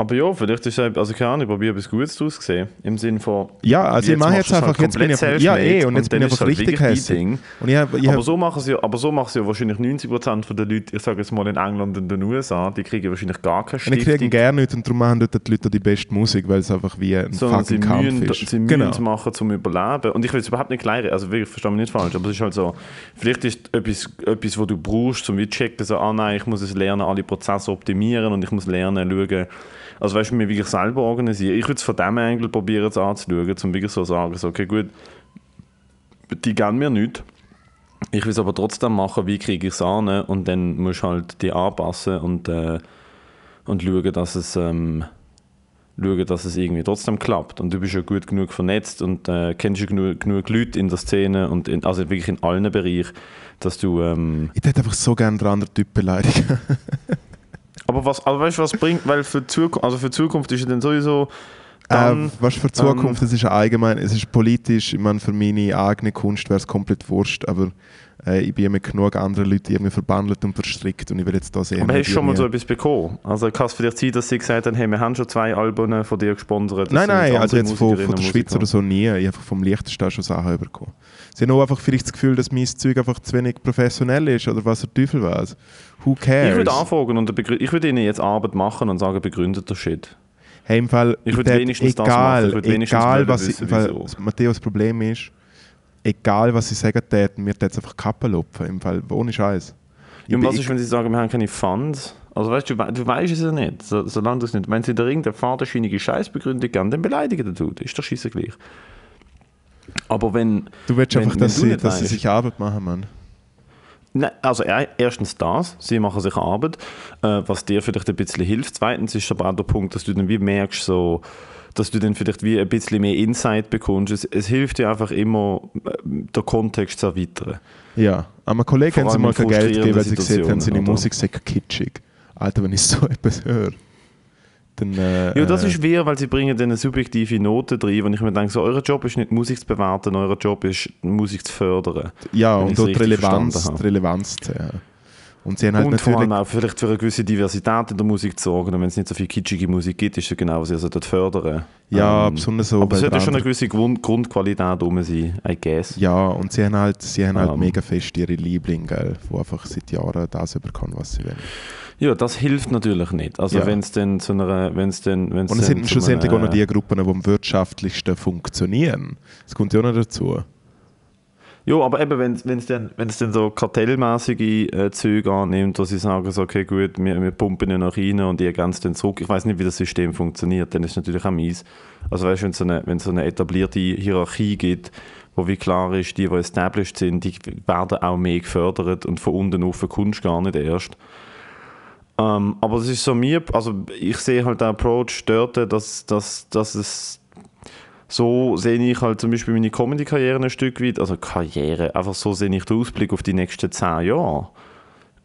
aber ja, vielleicht ist es, also keine Ahnung, ich probiere etwas Gutes daraus gesehen. Im Sinne von. Ja, also ich mache jetzt es halt einfach, jetzt bin ich einfach, ja eh, und jetzt dann bin ich einfach halt richtig hässlich. Und ich habe, ich aber hab, so machen sie aber so machen sie ja wahrscheinlich 90% der Leute, ich sage jetzt mal in England und den USA, die kriegen wahrscheinlich gar keine und ich kriege Stiftung. gerne nicht und darum machen dort die Leute die beste Musik, weil es einfach wie ein sondern fucking Kampf müssen, ist. sie müssen genau. es machen zum Überleben. Und ich will es überhaupt nicht klein, also wirklich, verstehe mich nicht falsch, aber es ist halt so, vielleicht ist etwas, etwas was du brauchst, um zu checken, so, ah nein, ich muss es lernen, alle Prozesse optimieren und ich muss lernen, schauen, also weißt du, mir wirklich selber organisieren. Ich würde es von dem Angle probieren, es anzuschauen, um wirklich so zu sagen, so, okay gut, die geben mir nichts. Ich will es aber trotzdem machen, wie kriege ich es an und dann musst du halt die anpassen und, äh, und schauen, dass es, ähm, schauen, dass es irgendwie trotzdem klappt. Und du bist ja gut genug vernetzt und äh, kennst ja genug, genug Leute in der Szene und in, also wirklich in allen Bereichen, dass du. Ähm, Ich hätte einfach so gerne den anderen Typ beleidigen. (laughs) aber was, aber weißt du, was bringt? Weil für Zukunft, also für Zukunft ist ja dann sowieso. Dann, ähm, was für die Zukunft, es ist ja allgemein, es ist politisch, ich meine, für meine eigene Kunst wäre es komplett wurscht, aber äh, ich bin mit genug anderen Leuten irgendwie verbandelt und verstrickt und ich will jetzt da sehen. aber hast du schon mal so etwas bekommen? Also kann es vielleicht sein, dass sie gesagt haben, hey, wir haben schon zwei Alben von dir gesponsert. Nein, nein, also jetzt von, von der Schweiz oder so nie. Ich habe einfach vom Liechtenstein schon Sachen bekommen. Sie haben auch einfach vielleicht das Gefühl, dass mein Zeug einfach zu wenig professionell ist oder was der Teufel weiß. Who cares? Ich würde anfragen und ich würde ihnen jetzt Arbeit machen und sagen, begründet der Shit. Hey, im Fall, Ich würde wenigstens das egal, machen. Ich würde wenigstens egal was ich, wieso. das Problem ist, egal was sie sagen täten, mir jetzt einfach Kappen lupfen, im Fall, ohne Scheiß. Ja, und was ist, wenn sie sagen, wir haben keine Funds? Also weißt du, du, wei- du weißt es ja nicht, so, solange du es nicht. Wenn sie da irgendeine fadenscheinige Scheißbegründung geben, dann beleidigen den Dude. Ist doch scheiße gleich. Aber wenn. Du willst wenn- einfach, wenn dass, du sie, dass sie sich Arbeit machen, Mann. Nein, also er- erstens das, sie machen sich Arbeit, äh, was dir vielleicht ein bisschen hilft. Zweitens ist aber auch der Punkt, dass du dann wie merkst, so, dass du dann vielleicht wie ein bisschen mehr Insight bekommst. Es, es hilft dir einfach immer, äh, den Kontext zu erweitern. Ja, aber Kollegen haben sie mal in kein Geld gegeben, weil sie gesehen haben, seine Musik sei kitschig. Alter, wenn ich so (laughs) etwas höre, dann... Äh, Ja, das äh, ist weird, weil sie bringen dann eine subjektive Note drin, und ich mir denke, so, euer Job ist nicht Musik zu bewerten, euer Job ist Musik zu fördern. Ja, und dort Relevanz, Relevanz zu haben. Und sie haben halt und vor allem auch vielleicht für eine gewisse Diversität in der Musik zu sorgen. Und wenn es nicht so viel kitschige Musik gibt, ist es genau, was ihr solltet fördern. Ja, Ähm, besonders so aber es sollte schon eine gewisse Grund Grundqualität rum sein, I guess. Ja, und sie haben halt, sie haben halt Ähm. mega fest ihre Lieblinge, gell, die einfach seit Jahren das überkommen, was sie wollen. Ja, das hilft natürlich nicht. Also Ja. wenn es dann zu einer, wenn es dann, wenn es Und es dann sind schlussendlich auch noch die Gruppen, die am wirtschaftlichsten funktionieren. Das kommt ja auch noch dazu. Ja, aber eben, wenn es dann, wenn's dann so kartellmäßige äh, Züge annimmt, wo sie sagen, so, okay, gut, wir, wir pumpen ihn nach rein und ihr ergänzt den zurück. Ich weiß nicht, wie das System funktioniert, dann ist es natürlich auch mies. Also weißt du, wenn es so eine, so eine etablierte Hierarchie gibt, wo wie klar ist, die, die established sind, die werden auch mehr gefördert und von unten auf kommst du gar nicht erst. Ähm, aber es ist so mir, also ich sehe halt den Approach dort, dass, dass, dass es so sehe ich halt zum Beispiel meine Comedy-Karriere ein Stück weit, also Karriere, einfach so sehe ich den Ausblick auf die nächsten zehn Jahre.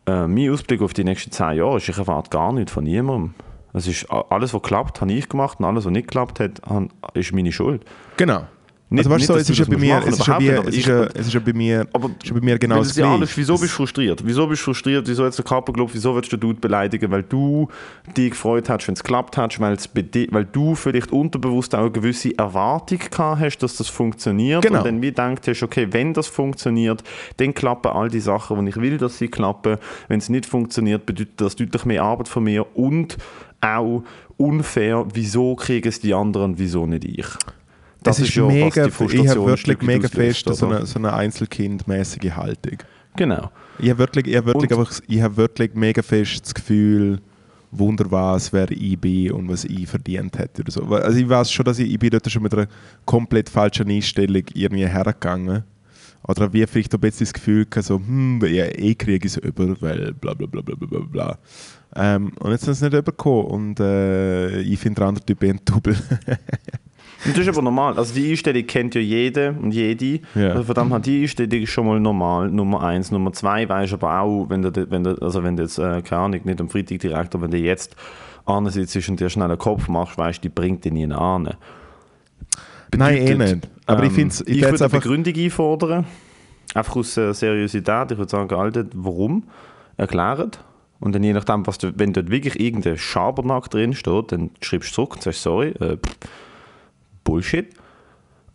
Äh, mein Ausblick auf die nächsten zehn Jahre ist, ich erwarte gar nichts von niemandem. Es ist alles, was klappt, habe ich gemacht und alles, was nicht geklappt hat, ist meine Schuld. Genau. Nicht- also weißt du, so, es ist ja bei mir, machen, es ist ja, überhaupt wie, nicht, aber es ich- ist ja, es ist ja bei mir, Aber es ist ja bei mir genau das das ja Gleiche. alles, wieso bist du frustriert? Wieso bist du frustriert? Wieso jetzt der Körperclub? Wieso willst du den Dude beleidigen? Weil du dich gefreut hast, wenn es geklappt hat, weil du vielleicht unterbewusst auch eine gewisse Erwartung gehabt hast, dass das funktioniert. Genau. Und dann wie gedacht hast, okay, wenn das funktioniert, dann klappen all die Sachen, die ich will, dass sie klappen. Wenn es nicht funktioniert, bedeutet das deutlich mehr Arbeit von mir und auch unfair, wieso kriegen es die anderen, wieso nicht ich? Das ist, ja, was mega, ich habe wirklich Stück mega fest so oder? eine, so eine Einzelkindmäßige Haltung. Genau. Ich habe wirklich, ich habe wirklich, Und- einfach, ich habe wirklich mega fest das Gefühl, Wunder was, wer ich bin und was ich verdient hätte oder so. Also ich weiß schon, dass ich, ich bin dort schon mit einer komplett falschen Einstellung irgendwie hergegangen. Oder wie vielleicht ein bisschen das Gefühl gehabt, so, hm, ja, eh kriege ich es über, weil bla bla bla bla bla bla. Ähm, und jetzt sind sie nicht übergekommen und äh, ich finde der andere Typ eher ein Double. (laughs) Und das ist aber normal. Also die Einstellung kennt ja jeder und jede. Ja. Also von dem her, die Einstellung ist schon mal normal. Nummer eins. Nummer zwei weisst aber auch, wenn du, wenn du, also wenn du jetzt, äh, keine Ahnung, nicht am Freitag direkt, aber wenn du jetzt ansitzt und dir schnell einen Kopf machst, weißt du, die bringt dich nie an. Nein, eh nicht. Aber ich ähm, finde es ich ich würde eine. Begründung einfordern. Einfach aus äh, Seriosität. Ich würde sagen, Alter, warum? Erklärt. Und dann je nachdem, was du, wenn dort wirklich irgendein Schabernack drin steht, dann schreibst du zurück und sagst, sorry, äh, pff, Bullshit.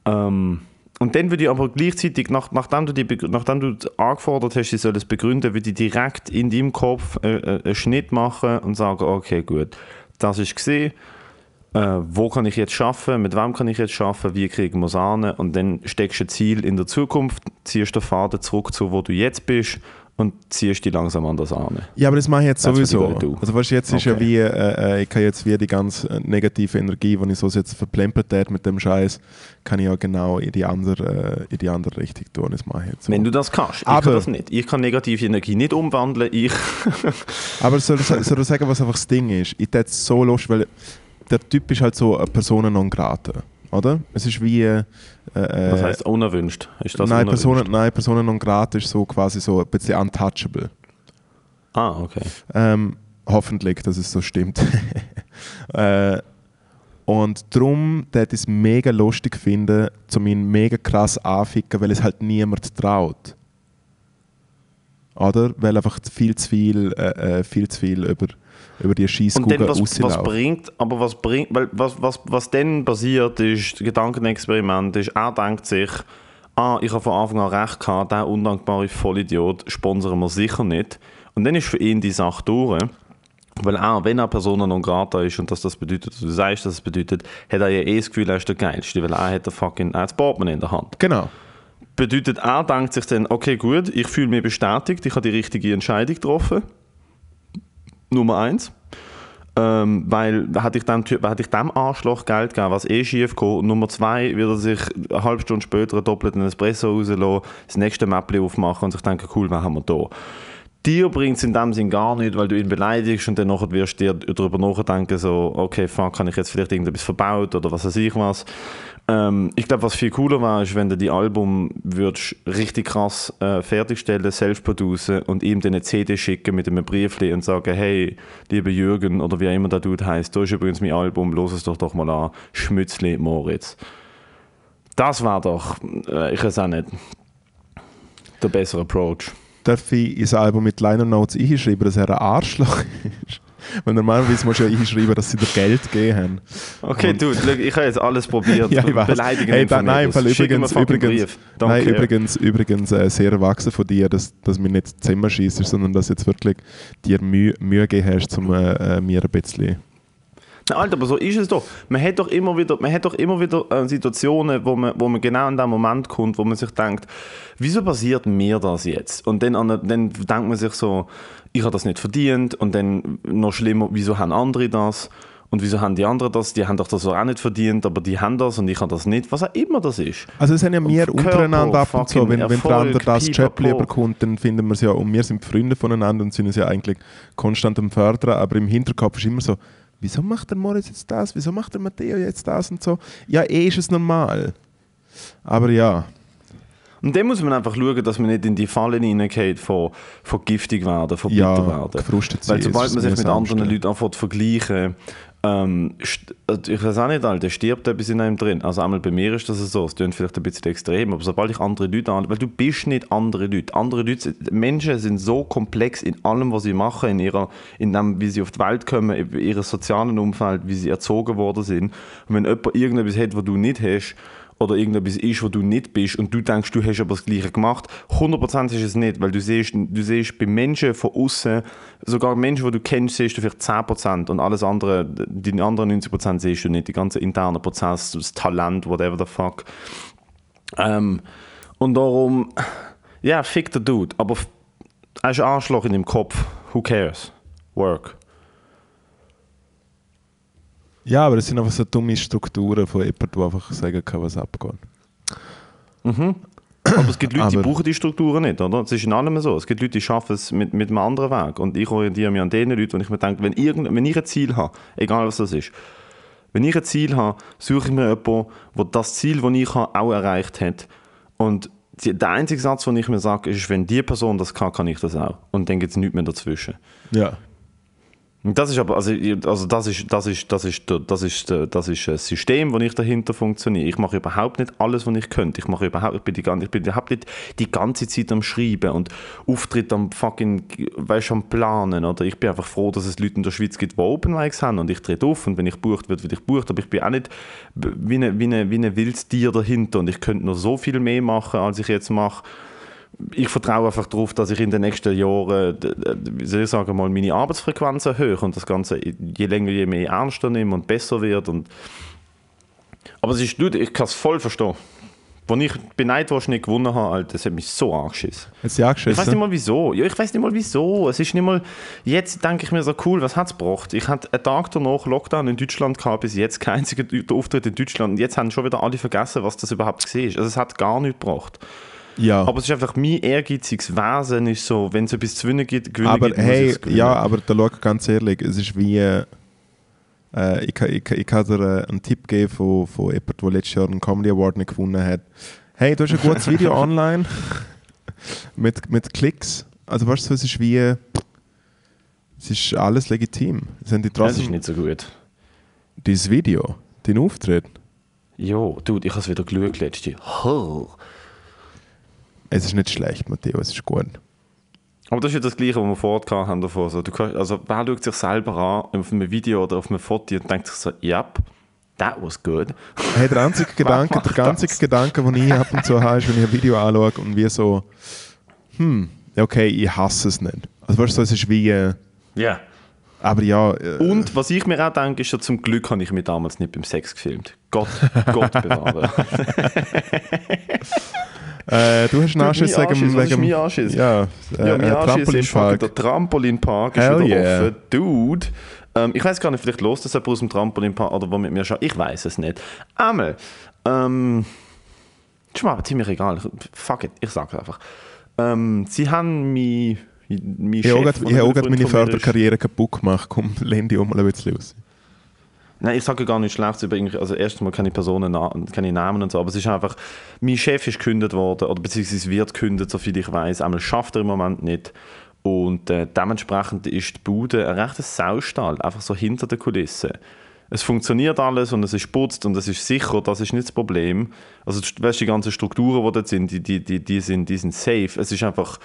Ähm, und dann würde ich aber gleichzeitig, nach, nachdem, du die, nachdem du angefordert hast, sie soll es begründen, würde ich direkt in deinem Kopf äh, äh, einen Schnitt machen und sagen, okay, gut, das ist gesehen, äh, wo kann ich jetzt schaffen, mit wem kann ich jetzt schaffen, wie kriegen wir es an? Und dann steckst du ein Ziel in der Zukunft, ziehst den Faden zurück zu, wo du jetzt bist und ziehst dich langsam an das an. Ja, aber das mache ich jetzt sowieso. Also weißt, du, jetzt ist ja Okay. wie, äh, äh, ich kann jetzt wie die ganze äh, negative Energie, die ich so jetzt verplempert habe mit dem Scheiß, kann ich ja genau in die andere, äh, in die andere Richtung tun. Das mache ich jetzt so. Wenn du das kannst, ich Aber- kann das nicht. Ich kann negative Energie nicht umwandeln, ich... (laughs) Aber soll ich, soll ich sagen, was einfach das Ding ist? Ich hätte so Lust, weil der Typ ist halt so eine Persona non grata, oder? Es ist wie... Äh, äh, Was heißt unerwünscht? Ist das nein, unerwünscht? Persona, nein, Persona non grata ist so quasi so ein bisschen untouchable. Ah, okay. Ähm, hoffentlich, dass es so stimmt. (laughs) äh, und darum würde ich es mega lustig finden, zu ihn mega krass anficken, weil es halt niemand traut. Oder? Weil einfach viel zu viel, äh, äh, viel zu viel über, über die Und Scheisskugel dann, was, was bringt, aber was bringt, weil was, was, was dann passiert, ist, das Gedankenexperiment ist, er denkt sich, ah, ich habe von Anfang an recht gehabt, der undankbare Vollidiot sponsern wir sicher nicht. Und dann ist für ihn die Sache durch. Weil auch, wenn er Persona non grata ist und dass das bedeutet, dass du sagst, dass es bedeutet, hat er ja eh das Gefühl, er ist der Geilste, weil er hat der fucking, das Portemonnaie in der Hand. Genau. Bedeutet, er denkt sich dann, okay gut, ich fühle mich bestätigt, ich habe die richtige Entscheidung getroffen. Nummer eins. Ähm, weil hätte ich, dem, hätte ich dem Arschloch Geld gegeben, was eh schief geht. Nummer zwei wird er sich eine halbe Stunde später einen doppelten Espresso rauslassen, das nächste Mäppchen aufmachen und sich denken, cool, was haben wir da? Dir bringt es in dem Sinn gar nicht, weil du ihn beleidigst und dann wirst du dir darüber nachdenken, so, okay, fuck, kann ich jetzt vielleicht irgendetwas verbaut oder was weiß ich was. Ähm, ich glaube, was viel cooler war, ist, wenn du die Album würdest richtig krass äh, fertigstellen, selbst producen und ihm dann eine CD schicken mit einem Briefli und sagen, hey, lieber Jürgen oder wie auch immer der Dude heißt, da ist übrigens mein Album, los es doch doch mal an, Schmützli Moritz. Das war doch, äh, ich weiß auch nicht, der bessere Approach. Darf ich ins Album mit Liner Notes einschreiben, dass er ein Arschloch ist? (laughs) Weil normalerweise musst du ja einschreiben, dass sie dir Geld gegeben haben. Okay, Und- du, ich habe jetzt alles probiert. (laughs) Ja, ich weiß. Beleidigen Hey, da, nein. Fall übrigens, übrigens, nein, übrigens, übrigens äh, sehr erwachsen von dir, dass, dass mir nicht Zimmer schießt, sondern dass jetzt wirklich dir Mühe, Mühe gegeben hast, um äh, äh, mir ein bisschen. Alter, aber so ist es doch. Man hat doch immer wieder, man hat doch immer wieder äh, Situationen, wo man, wo man genau in dem Moment kommt, wo man sich denkt, wieso passiert mir das jetzt? Und dann, an, dann denkt man sich so, ich habe das nicht verdient. Und dann noch schlimmer, wieso haben andere das? Und wieso haben die anderen das? Die haben doch das auch nicht verdient, aber die haben das und ich habe das nicht. Was auch immer das ist. Also es sind ja wir untereinander ab und zu, wenn, wenn der Erfolg, andere das. Job lieber kommt, dann finden wir es ja, und wir sind Freunde voneinander und sind uns ja eigentlich konstant am Fördern, aber im Hinterkopf ist immer so, wieso macht der Moritz jetzt das, wieso macht der Matteo jetzt das und so. Ja, eh ist es normal. Aber ja, Und dann muss man einfach schauen, dass man nicht in die Falle hineingeht von, von giftig werden, von Ja, bitter werden. gefrustet sein Weil sobald man sich mit anderen Leuten anfängt zu vergleichen, ähm, also ich weiß auch nicht, Alter, stirbt etwas in einem drin. Also einmal bei mir ist das so, es klingt vielleicht ein bisschen extrem, aber sobald ich andere Leute an, weil du bist nicht andere Leute. Andere Leute, Menschen sind so komplex in allem, was sie machen, in ihrer, in dem, wie sie auf die Welt kommen, in ihrem sozialen Umfeld, wie sie erzogen worden sind. Und wenn jemand irgendetwas hat, was du nicht hast, oder irgendetwas ist, wo du nicht bist und du denkst, du hast aber das Gleiche gemacht. 100% ist es nicht, weil du siehst, du siehst bei Menschen von außen, sogar Menschen, die du kennst, siehst du vielleicht 10% und alles andere, die anderen 90% siehst du nicht. Die ganzen internen Prozesse, das Talent, whatever the fuck. Ähm, und darum, ja, fick der Dude, aber er ist Arschloch in dem Kopf. Who cares? Work. Ja, aber es sind einfach so dumme Strukturen von jemandem, der einfach sagen kann, was abgeht. Aber es gibt Leute, die Aber- brauchen die Strukturen nicht, oder? Es ist in allem so. Es gibt Leute, die schaffen es mit, mit einem anderen Weg. Und ich orientiere mich an den Leuten, wo ich mir denke, wenn, irgend, wenn ich ein Ziel habe, egal was das ist, wenn ich ein Ziel habe, suche ich mir jemanden, der das Ziel, das ich habe, auch erreicht hat. Und die, der einzige Satz, den ich mir sage, ist, wenn die Person das kann, kann ich das auch. Und dann gibt es nichts mehr dazwischen. Ja. Das ist aber, also, also das ist, das ist, das ist, das ist, das ist ein System, wo ich dahinter funktioniere. Ich mache überhaupt nicht alles, was ich könnte. Ich mache überhaupt, ich bin die ganze, ich bin überhaupt nicht die ganze Zeit am Schreiben und Auftritt am fucking, weißt, am Planen, oder? Ich bin einfach froh, dass es Leute in der Schweiz gibt, die Open Mics haben und ich trete auf und wenn ich bucht wird, werde ich bucht, aber ich bin auch nicht wie ein wie eine, wie eine wildes Tier dahinter und ich könnte noch so viel mehr machen, als ich jetzt mache ich vertraue einfach darauf, dass ich in den nächsten Jahren, wie soll ich sagen, mal meine Arbeitsfrequenz erhöhe und das Ganze je länger, je mehr ernster nehme und besser wird. Und Aber es ist, ich kann es voll verstehen. Als ich beneid war, nicht gewonnen habe, Alter, das hat mich so angeschissen. Hat sie Ich weiß nicht angeschissen? mal wieso. Ja, ich weiß nicht mal wieso. Es ist nicht mal. Jetzt denke ich mir so cool, was hat es gebracht? Ich hatte einen Tag danach Lockdown in Deutschland gehabt, bis jetzt kein einziger Auftritt in Deutschland. Und jetzt haben schon wieder alle vergessen, was das überhaupt war. Also es hat gar nichts gebracht. Ja. Aber es ist einfach mein ehrgeiziges Wesen, ist so, wenn es etwas zu gewinnen gibt, gewinnen Aber gibt, hey, ja, aber da schau ganz ehrlich, es ist wie. äh, ich, kann- ich, ich kann dir äh, einen Tipp geben von, von jemandem, der letztes Jahr einen Comedy Award nicht gewonnen hat. Hey, du hast ein gutes Video (laughs) online mit, mit Klicks. Also weißt du, es ist wie... Es ist alles legitim. Es haben die Das ist nicht so gut. dieses Video, dein Auftritt. Jo, dude, ich habe es wieder geschaut letzte. Oh. Es ist nicht schlecht, Matteo, es ist gut. Aber das ist ja das Gleiche, was wir vorher haben davor. So, du kannst, also, wer schaut sich selber an auf einem Video oder auf einem Foto und denkt sich so, yep, that was good. Hey, der einzige (laughs) Gedanke, der einzige? Gedanke, den ich ab und zu habe, ist, wenn ich ein Video anschaue und wie so, hm, ja, okay, ich hasse es nicht. Also weißt du, es ist wie, äh, Ja. aber ja, äh, Und was ich mir auch denke, ist ja, zum Glück habe ich mich damals nicht beim Sex gefilmt. Gott, Gott bewahre. (laughs) (laughs) äh, du hast einen Anschiss wegen, Anschiss, was ist mein Anschiss? Ja, äh, Ja, mein Anschiss ist fucking der Trampolinpark ist Hell wieder yeah. offen. Dude. Ähm, ich weiß gar nicht, vielleicht los das jemand aus dem Trampolinpark oder wo mit mir schaut. Ich weiß es nicht. Einmal. Ähm, ist mir aber ziemlich egal. Fuck it, ich sag's einfach. Ähm, sie haben mich. Mein Ich habe auch gerade- auch meine Förderkarriere kaputt gemacht. Komm, lehn dich um mal ein bisschen aus. Nein, ich sage gar nicht schlecht über irgendwie, also erstens mal keine Personen, keine Namen und so, aber es ist einfach, mein Chef ist gekündigt worden, oder beziehungsweise wird gekündigt, soviel ich weiß. Einmal schafft er im Moment nicht. Und äh, dementsprechend ist die Bude ein rechter Saustall, einfach so hinter der Kulisse. Es funktioniert alles und es ist putzt und es ist sicher, das ist nicht das Problem. Also weißt, die ganzen Strukturen, die dort sind, die, die, die, die, sind, die sind safe. Es ist einfach,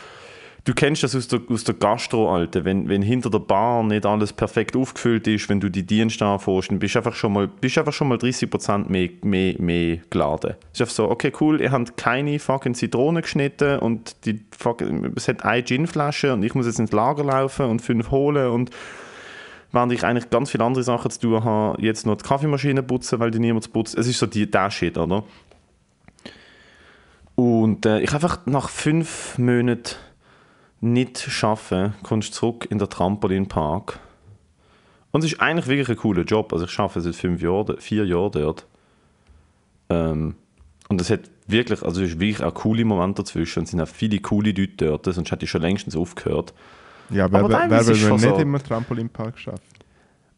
Du kennst das aus der, aus der Gastro, Alte. Wenn, wenn hinter der Bar nicht alles perfekt aufgefüllt ist, wenn du die Dienste anfährst, dann bist du einfach schon mal, bist einfach schon mal 30% mehr, mehr, mehr geladen. Es ist einfach so, okay, cool, ihr habt keine fucking Zitronen geschnitten und die fucking, es hat eine Ginflasche und ich muss jetzt ins Lager laufen und fünf holen und während ich eigentlich ganz viele andere Sachen zu tun habe, jetzt noch die Kaffeemaschine putzen, weil die niemand putzt. Es ist so die, der Shit, oder? Und äh, ich einfach nach fünf Monaten nicht schaffen, kommst du zurück in den Trampolinpark. Und es ist eigentlich wirklich ein cooler Job. Also ich arbeite seit fünf Jahren, vier Jahren dort. Ähm, und es hat wirklich, also es ist wirklich auch coole Momente dazwischen. Es sind auch viele coole Leute dort, sonst hätte ich schon längstens aufgehört. Ja, wer, Aber wer, wer will nicht so- immer Trampolinpark schaffen?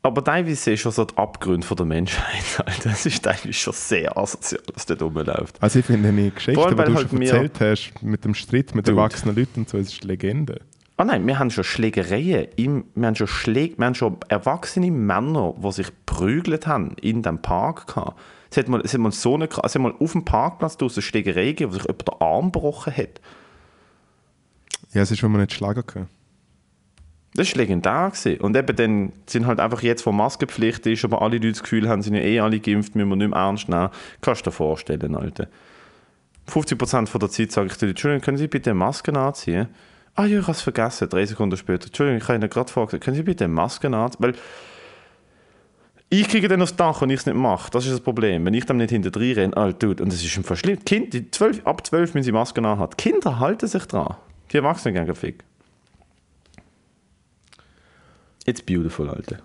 Aber teilweise ist schon so der Abgrund von der Menschheit. (laughs) Alter. Es ist teilweise schon sehr asozial, was dort rumläuft. Also ich finde die Geschichte, die du schon halt mir- erzählt hast, mit dem Streit mit Dude. erwachsenen Leuten und so, das ist eine Legende. Ah nein, wir haben schon Schlägereien. Im, wir, haben schon Schläge, wir haben schon erwachsene Männer, die sich prügelt haben in dem Park. Gehabt. Es hat mal, es hat mal so eine, es hat mal auf dem Parkplatz draussen eine Schlägerei gegeben, wo sich jemand den Arm gebrochen hat. Ja, es ist, wenn man nicht schlagen kann. Das war legendär. Gewesen. Und eben dann sind halt einfach jetzt, wo Maskenpflicht ist, aber alle Leute das Gefühl haben, sind ja eh alle geimpft, müssen wir nicht mehr ernst nehmen. Kannst du dir vorstellen, Alter. 50% von der Zeit sage ich dir, Entschuldigung, können Sie bitte Masken anziehen? Ah ja, ich habe es vergessen, drei Sekunden später. Entschuldigung, ich habe Ihnen gerade vorgesagt, können Sie bitte Masken anziehen? Weil ich kriege dann aufs Dach und ich es nicht mache. Das ist das Problem. Wenn ich dann nicht hinter renne, dude, und das ist im Fall schlimm. Die Kind, die 12, ab 12 müssen sie Masken anhaben. Kinder halten sich dran. Die Erwachsenen gehen Fick. It's beautiful, Alter.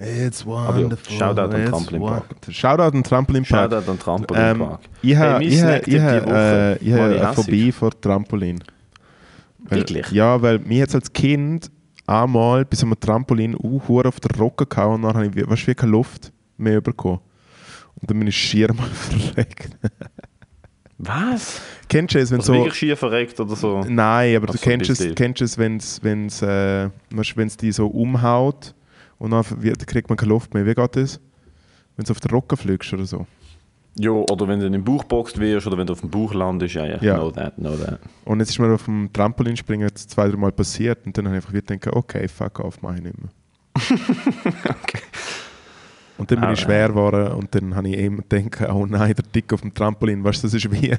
It's Aber ja, Shoutout an it's Trampolinpark. wonderful. Shoutout an Trampolinpark. Shoutout an Trampolinpark. Ähm, ich habe Hey, mein ich habe- habe, die Woche. äh, Mal eine. Phobie vor Trampolin. Weil, Wirklich? Ja, weil mir jetzt als Kind einmal bei so einem Trampolin uh, auf der Rocke gehauen und dann habe ich du, wie keine Luft mehr bekommen. Und dann bin ich schier mal (laughs) verreckt. Was? Kennst du es, wenn Also so... wirklich schier verreckt oder so? Nein, aber du kennst es, kennst es wenn es wenn's, äh, wenn's die so umhaut und dann wird- kriegt man keine Luft mehr. Wie geht das? Wenn du auf der Rocke fliegst oder so. Ja, oder wenn du in den Bauch geboxt wirst oder wenn du auf dem Bauch landest. Ja, ja, Ja. know that, know that. Und jetzt ist mir auf dem Trampolinspringen jetzt zwei, drei Mal passiert und dann habe ich einfach wieder gedacht, okay, fuck off, mache ich nicht mehr. (laughs) Und dann bin ich Alright. schwer geworden und dann habe ich immer gedacht, oh nein, der Dick auf dem Trampolin, weißt du, das ist wie,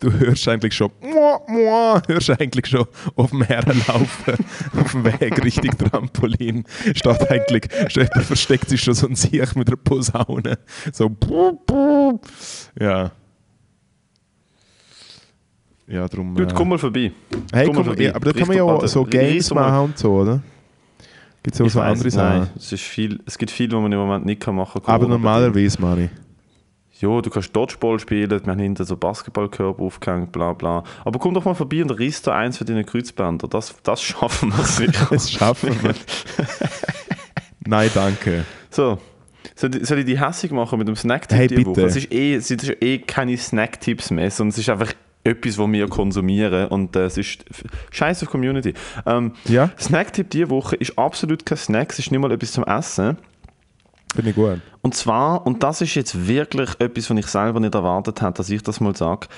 du hörst eigentlich schon, muah, muah, hörst eigentlich schon auf dem Herrenlaufen, (laughs) auf dem Weg Richtung Trampolin, steht eigentlich, steht, versteckt sich schon so ein Siech mit einer Posaune, so, ja. Ja, darum... Gut, äh, komm mal vorbei. Hey, Komm mal komm, vorbei. ja, aber da kann man ja auch so Games mal- machen und so, oder? Gibt es auch Ich so weiss, andere Sachen? Nein, es, ist viel, es gibt viel, was man im Moment nicht machen kann. Aber normalerweise, Mari. Ja, du kannst Dodgeball spielen, wir haben hinten so Basketballkörper aufgehängt, bla bla. Aber komm doch mal vorbei und riss da eins für deine Kreuzbänder. Das, das schaffen wir sicher. (laughs) Das schaffen wir. Nein, danke. so, Soll, ich- die hässig machen mit dem Snacktipp Hey, Woche? bitte. Es ist, eh, es ist eh keine Snacktipps mehr, sondern es ist einfach etwas, was wir konsumieren und äh, es ist scheiß auf Community. Ähm, Ja, Snacktipp diese Woche ist absolut kein Snack, es ist nicht mal etwas zum Essen. finde ich gut. Und zwar, und das ist jetzt wirklich etwas, was ich selber nicht erwartet habe, dass ich das mal sage.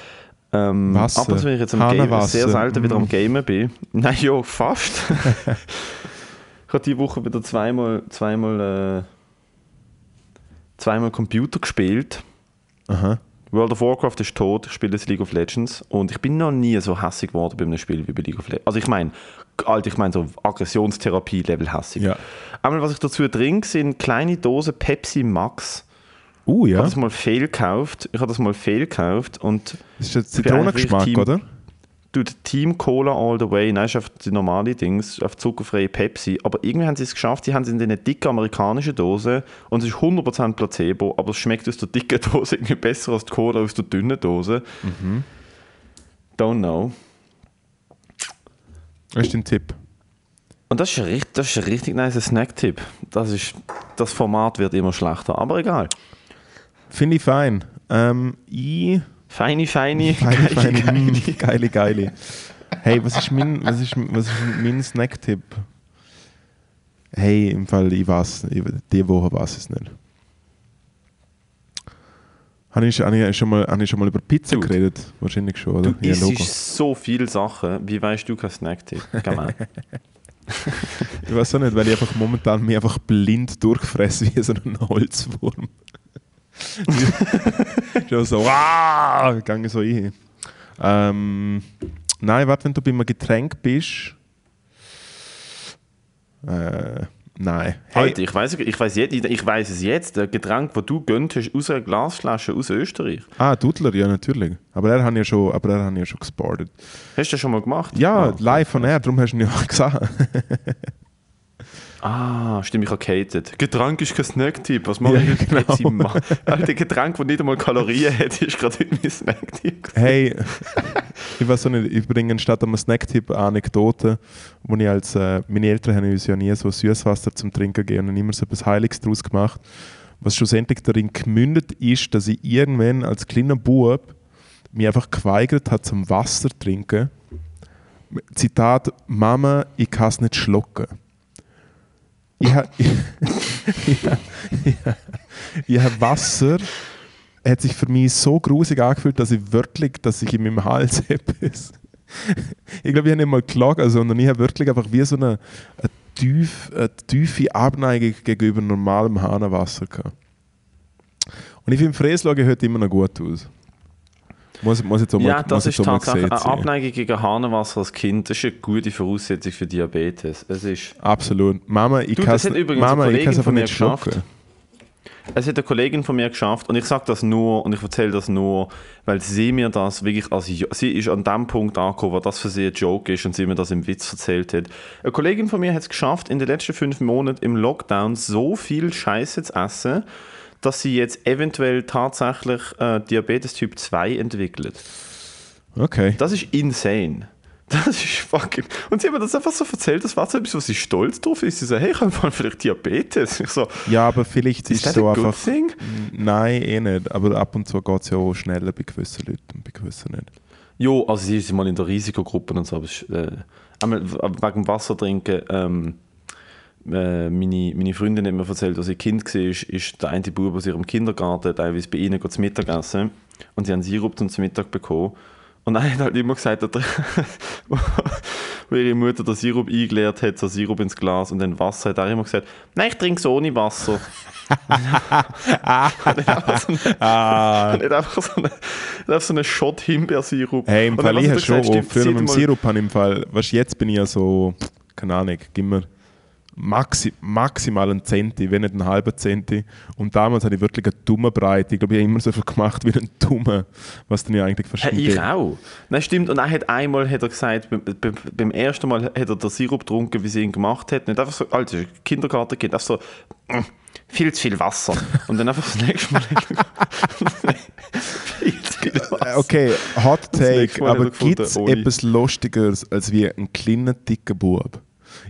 Ähm, Wasser. ab und zu, wenn ich jetzt am Game, sehr selten wieder am Mm. Gamen bin. (laughs) Nein, ja, fast. (laughs) ich habe diese Woche wieder zweimal, zweimal, äh, zweimal Computer gespielt. Aha. World of Warcraft ist tot, ich spiele jetzt League of Legends und ich bin noch nie so hässig geworden bei einem Spiel wie bei League of Legends. Also ich meine, Alter, ich meine so Aggressionstherapie-Level hässig. Ja. Einmal, was ich dazu trinke, sind kleine Dosen Pepsi Max. Uh, Ich ja. habe das mal fehl gekauft. Ich habe das mal fehl gekauft und Das ist Ich eigentlich Zitronengeschmack, oder? Tut Team Cola all the way. Nein, ist auf die normale Dings, auf zuckerfreie Pepsi. Aber irgendwie haben sie es geschafft, die haben es in den dicken amerikanischen Dosen und es ist 100% Placebo, aber es schmeckt aus der dicken Dose irgendwie besser als die Cola aus der dünnen Dose. Mhm. Don't know. Das ist dein Tipp. Und das ist ein richtig, das ist ein richtig nice Snack-Tipp. Das, ist- das Format wird immer schlechter, aber egal. Finde ich fein. Ähm, ich... Feini, feini, Feine, geili, feine, mm, geile, geile. Hey, was ist mein, was ist, was ist mein Snack-Tipp? Hey, im Fall, ich weiß, ich, die Woche weiß es nicht. Habe ich, habe ich, schon mal, habe ich schon mal über Pizza Dude. geredet? Wahrscheinlich schon, oder? Du Ja, isst so viele Sachen. Wie weißt du kein Snack-Tipp? (laughs) Ich weiß auch nicht, weil ich einfach momentan mich einfach blind durchfresse wie so ein Holzwurm. Schon (laughs) so, wow, gehe so ein. Ähm, nein, warte, wenn du bei einem Getränk bist. Äh, nein. Hey, Alter, ich weiß ich weiß jetzt, ich weiß es jetzt. Der Getränk, das du gönnt hast, aus einer Glasflasche aus Österreich. ah, Dudler, ja, natürlich. Aber er hat ja schon, aber er hat ja schon gesportet. Hast du das schon mal gemacht? Ja, Ah, live von er, darum hast du ihn ja (laughs) gesagt. Ah, stimmt, ich habe gehatet. Getränk ist kein Snack-Tipp. Was mache Ja, ich mit genau. Max? Alter, Getränk, das nicht einmal Kalorien hat, ist gerade irgendwie Snack-Tipp. Hey, (laughs) ich weiß auch nicht, ich bringe statt einem Snacktipp eine Anekdote, wo ich als, äh, meine Eltern haben uns ja nie so Süßwasser zum Trinken gegeben und haben immer so etwas Heiliges daraus gemacht, was schlussendlich darin gemündet ist, dass ich irgendwann als kleiner Bub mich einfach geweigert hat zum Wasser zu trinken. Zitat, Mama, ich kann es nicht schlucken. Ich habe ich, ich, ich, ich hab Wasser hat sich für mich so grusig angefühlt, dass ich wirklich, dass ich in meinem Hals etwas. ich glaube, ich habe nicht mal gelogen, sondern ich habe wirklich einfach wie so eine, eine, tief, eine tiefe Abneigung gegenüber normalem Hahnenwasser gehabt. Und ich finde, Fräslage hört immer noch gut aus. Muss, muss jetzt auch mal, Ja, das ist tatsächlich eine. Abneigung gegen Hahnenwasser als Kind. Das ist eine gute Voraussetzung für Diabetes. Es ist Absolut. Mama, ich kann es Mama, ich einfach mir nicht geschafft. Es hat eine Kollegin von mir geschafft und ich sage das nur und ich erzähle das nur, weil sie mir das wirklich als Jo- sie ist an dem Punkt angekommen, wo das für sie ein Joke ist und sie mir das im Witz erzählt hat. Eine Kollegin von mir hat es geschafft, in den letzten fünf Monaten im Lockdown so viel Scheiße zu essen, dass sie jetzt eventuell tatsächlich äh, Diabetes Typ 2 entwickelt. Okay. Das ist insane. Das ist fucking. Und sie hat mir das einfach so erzählt, das war so etwas, was sie stolz drauf ist. Sie so, hey, ich habe vielleicht Diabetes. Ich so, Ja, aber vielleicht ist ist das so ein good einfach. thing? Nein, eh nicht. Aber ab und zu geht es ja auch schneller bei gewissen Leuten und bei gewissen nicht. Jo, also sie ist mal in der Risikogruppe und so, aber es ist, äh, einmal wegen dem Wasser trinken, ähm, äh, meine, meine Freundin hat mir erzählt, als sie Kind war, ist, ist der eine Bub aus ihrem Kindergarten teilweise bei ihnen zum Mittagessen und sie haben Sirup zum Mittag bekommen. Und er hat halt immer gesagt, dass (laughs) wo ihre Mutter den Sirup eingeleert hat, so Sirup ins Glas und dann Wasser, hat er immer gesagt, nein, ich trinke es ohne Wasser. (laughs) und dann einfach so eine, Ah. nicht so eine, nicht so einen Shot Himbeersirup. Hey, im Fall, ich habe schon gesagt, für zieht mit dem Sirup habe ich im Fall, weißt du, jetzt bin ich ja so, keine Ahnung, gib mir maxi maximal einen Zenti, wenn nicht einen halben Zenti. Und damals hatte ich wirklich eine dumme Breite. Ich glaube, ich habe immer so viel gemacht wie ein Dummer, was dann ja eigentlich Hey, nicht ich auch. Nein, stimmt. Und er hat einmal hat er gesagt, beim, beim, ersten Mal hat er den Sirup getrunken, wie sie ihn gemacht hat. Nicht einfach so, also Kindergartenkind, einfach so, «Mm, viel zu viel Wasser. Und dann einfach das nächste Mal (laughs) viel zu viel Wasser. Okay, Hot Take, er aber gibt es etwas Lustigeres als wie ein kleiner, dicker Bub,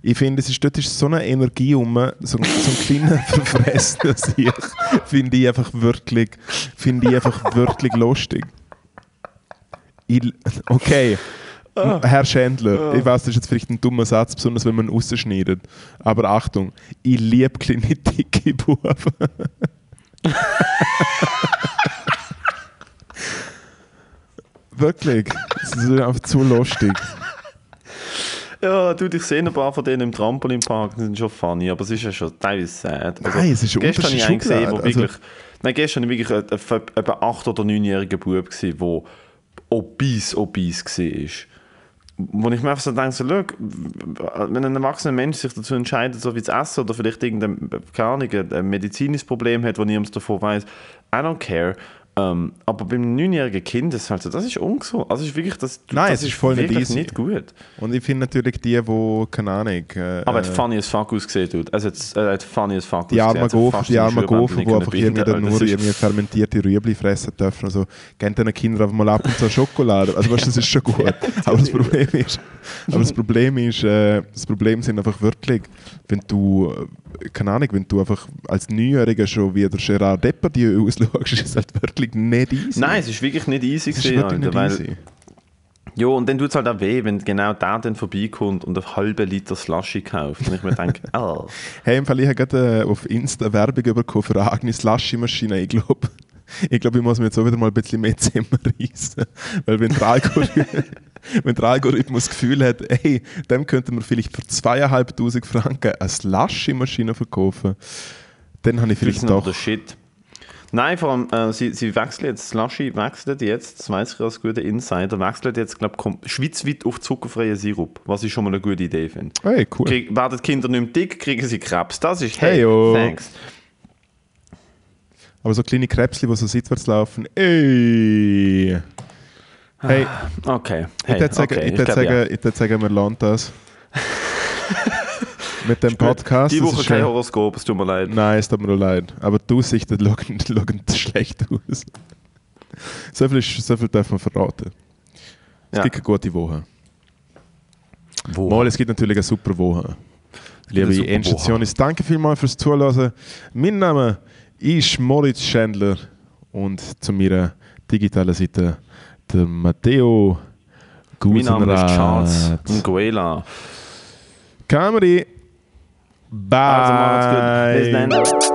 Ich finde, es ist, dort ist so eine Energie um, so, so ein kleiner (laughs) verfressener sich, finde ich einfach wirklich, finde ich einfach wirklich lustig. Ich, okay, Herr Schändler, ich weiß, das ist jetzt vielleicht ein dummer Satz, besonders wenn man rausschneidet. Aber Achtung, ich liebe kleine (laughs) dicke Buben. (laughs) Wirklich, das ist einfach zu lustig. Ja, du, ich sehe ein paar von denen im Trampolinpark, die sind schon funny, aber es ist ja schon teilweise sad. Also, Nein, es ist Gestern habe ich einen gesehen, wo wirklich, nein, gestern habe ich wirklich ein, ein, etwa 8- oder 9-jähriger Bub gesehen, der obese, obese war. Wo ich mir einfach so denke, so, schau, wenn ein erwachsener Mensch sich dazu entscheidet, so wie zu essen oder vielleicht irgendein, keine Ahnung, ein medizinisches Problem hat, wo niemand davon weiß, I don't care. Ähm, aber beim 9-jährigen Kind ist es halt so, das ist ungesund. Also ist wirklich, das, Nein, das es ist voll nicht wirklich nicht gut. Und ich finde natürlich die, die, keine Ahnung. Äh, Aber er hat äh, funny as fuck ausgesehen, dude. Also, jetzt- er hat funny as fuck die ausgesehen. Hat fast die armen Gofen, die einfach irgendwie dann binden. nur irgendwie fermentierte Rüebli fressen dürfen. Also, geben den Kindern einfach mal ab und zu Schokolade. Also, weißt, du, das ist schon gut. (laughs) aber das Problem ist, aber das Problem ist, äh, das Problem sind einfach wirklich, wenn du, äh, keine Ahnung, wenn du einfach als Neunjähriger schon wie der Gerard Depardieu (laughs) ausschaust, ist es halt wirklich nicht easy. Nein, es ist wirklich nicht easy es ist gewesen, wirklich Alter, nicht easy. Ja, und dann tut es halt auch weh, wenn genau der dann vorbeikommt und einen halben Liter Slushy kauft. Und ich mir denke, oh. (laughs) Hey, im Fall, ich habe gerade äh, auf Insta Werbung bekommen für eine eigene Slushy-Maschine. Ich glaube, (laughs) ich, glaub, ich muss mir jetzt auch wieder mal ein bisschen mehr zusammenreißen. Weil wenn der, Algorithmus, wenn der Algorithmus das Gefühl hat, hey, dem könnte man vielleicht für zweieinhalbtausend Franken eine Slushy-Maschine verkaufen, dann habe ich Vielleicht vielleicht noch doch... der Shit. Nein, vor allem, äh, sie, sie wechseln jetzt, Slushy wechselt jetzt, das weiß ich als guter Insider, wechselt jetzt, glaube ich, schweizweit auf zuckerfreien Sirup, was ich schon mal eine gute Idee finde. Hey, cool. Krieg, werden die Kinder nicht mehr dick, kriegen sie Krebs. Das ist, Hey, hey, yo. thanks. Aber so kleine Krebsli, die so seitwärts laufen, ey... Hey, Okay, ich hey, würde sagen, okay, ich ja. sagen, ich sagen, wir lernen das. (laughs) Mit dem Podcast. Die Woche kein Horoskop, es tut mir leid. Nein, es tut mir leid. Aber die Aussichten (laughs) schauen, schauen schlecht aus. So viel, ist, so viel darf man verraten. Es Ja. gibt eine gute Woche. Wo? Mal, es gibt natürlich eine super Woche. Liebe super Enstationis, danke vielmals fürs Zuhören. Mein Name ist Moritz Schändler und zu meiner digitalen Seite der Matteo mein Name ist Charles. Nguela. Camry. Bye. Also macht's gut. Bis dann.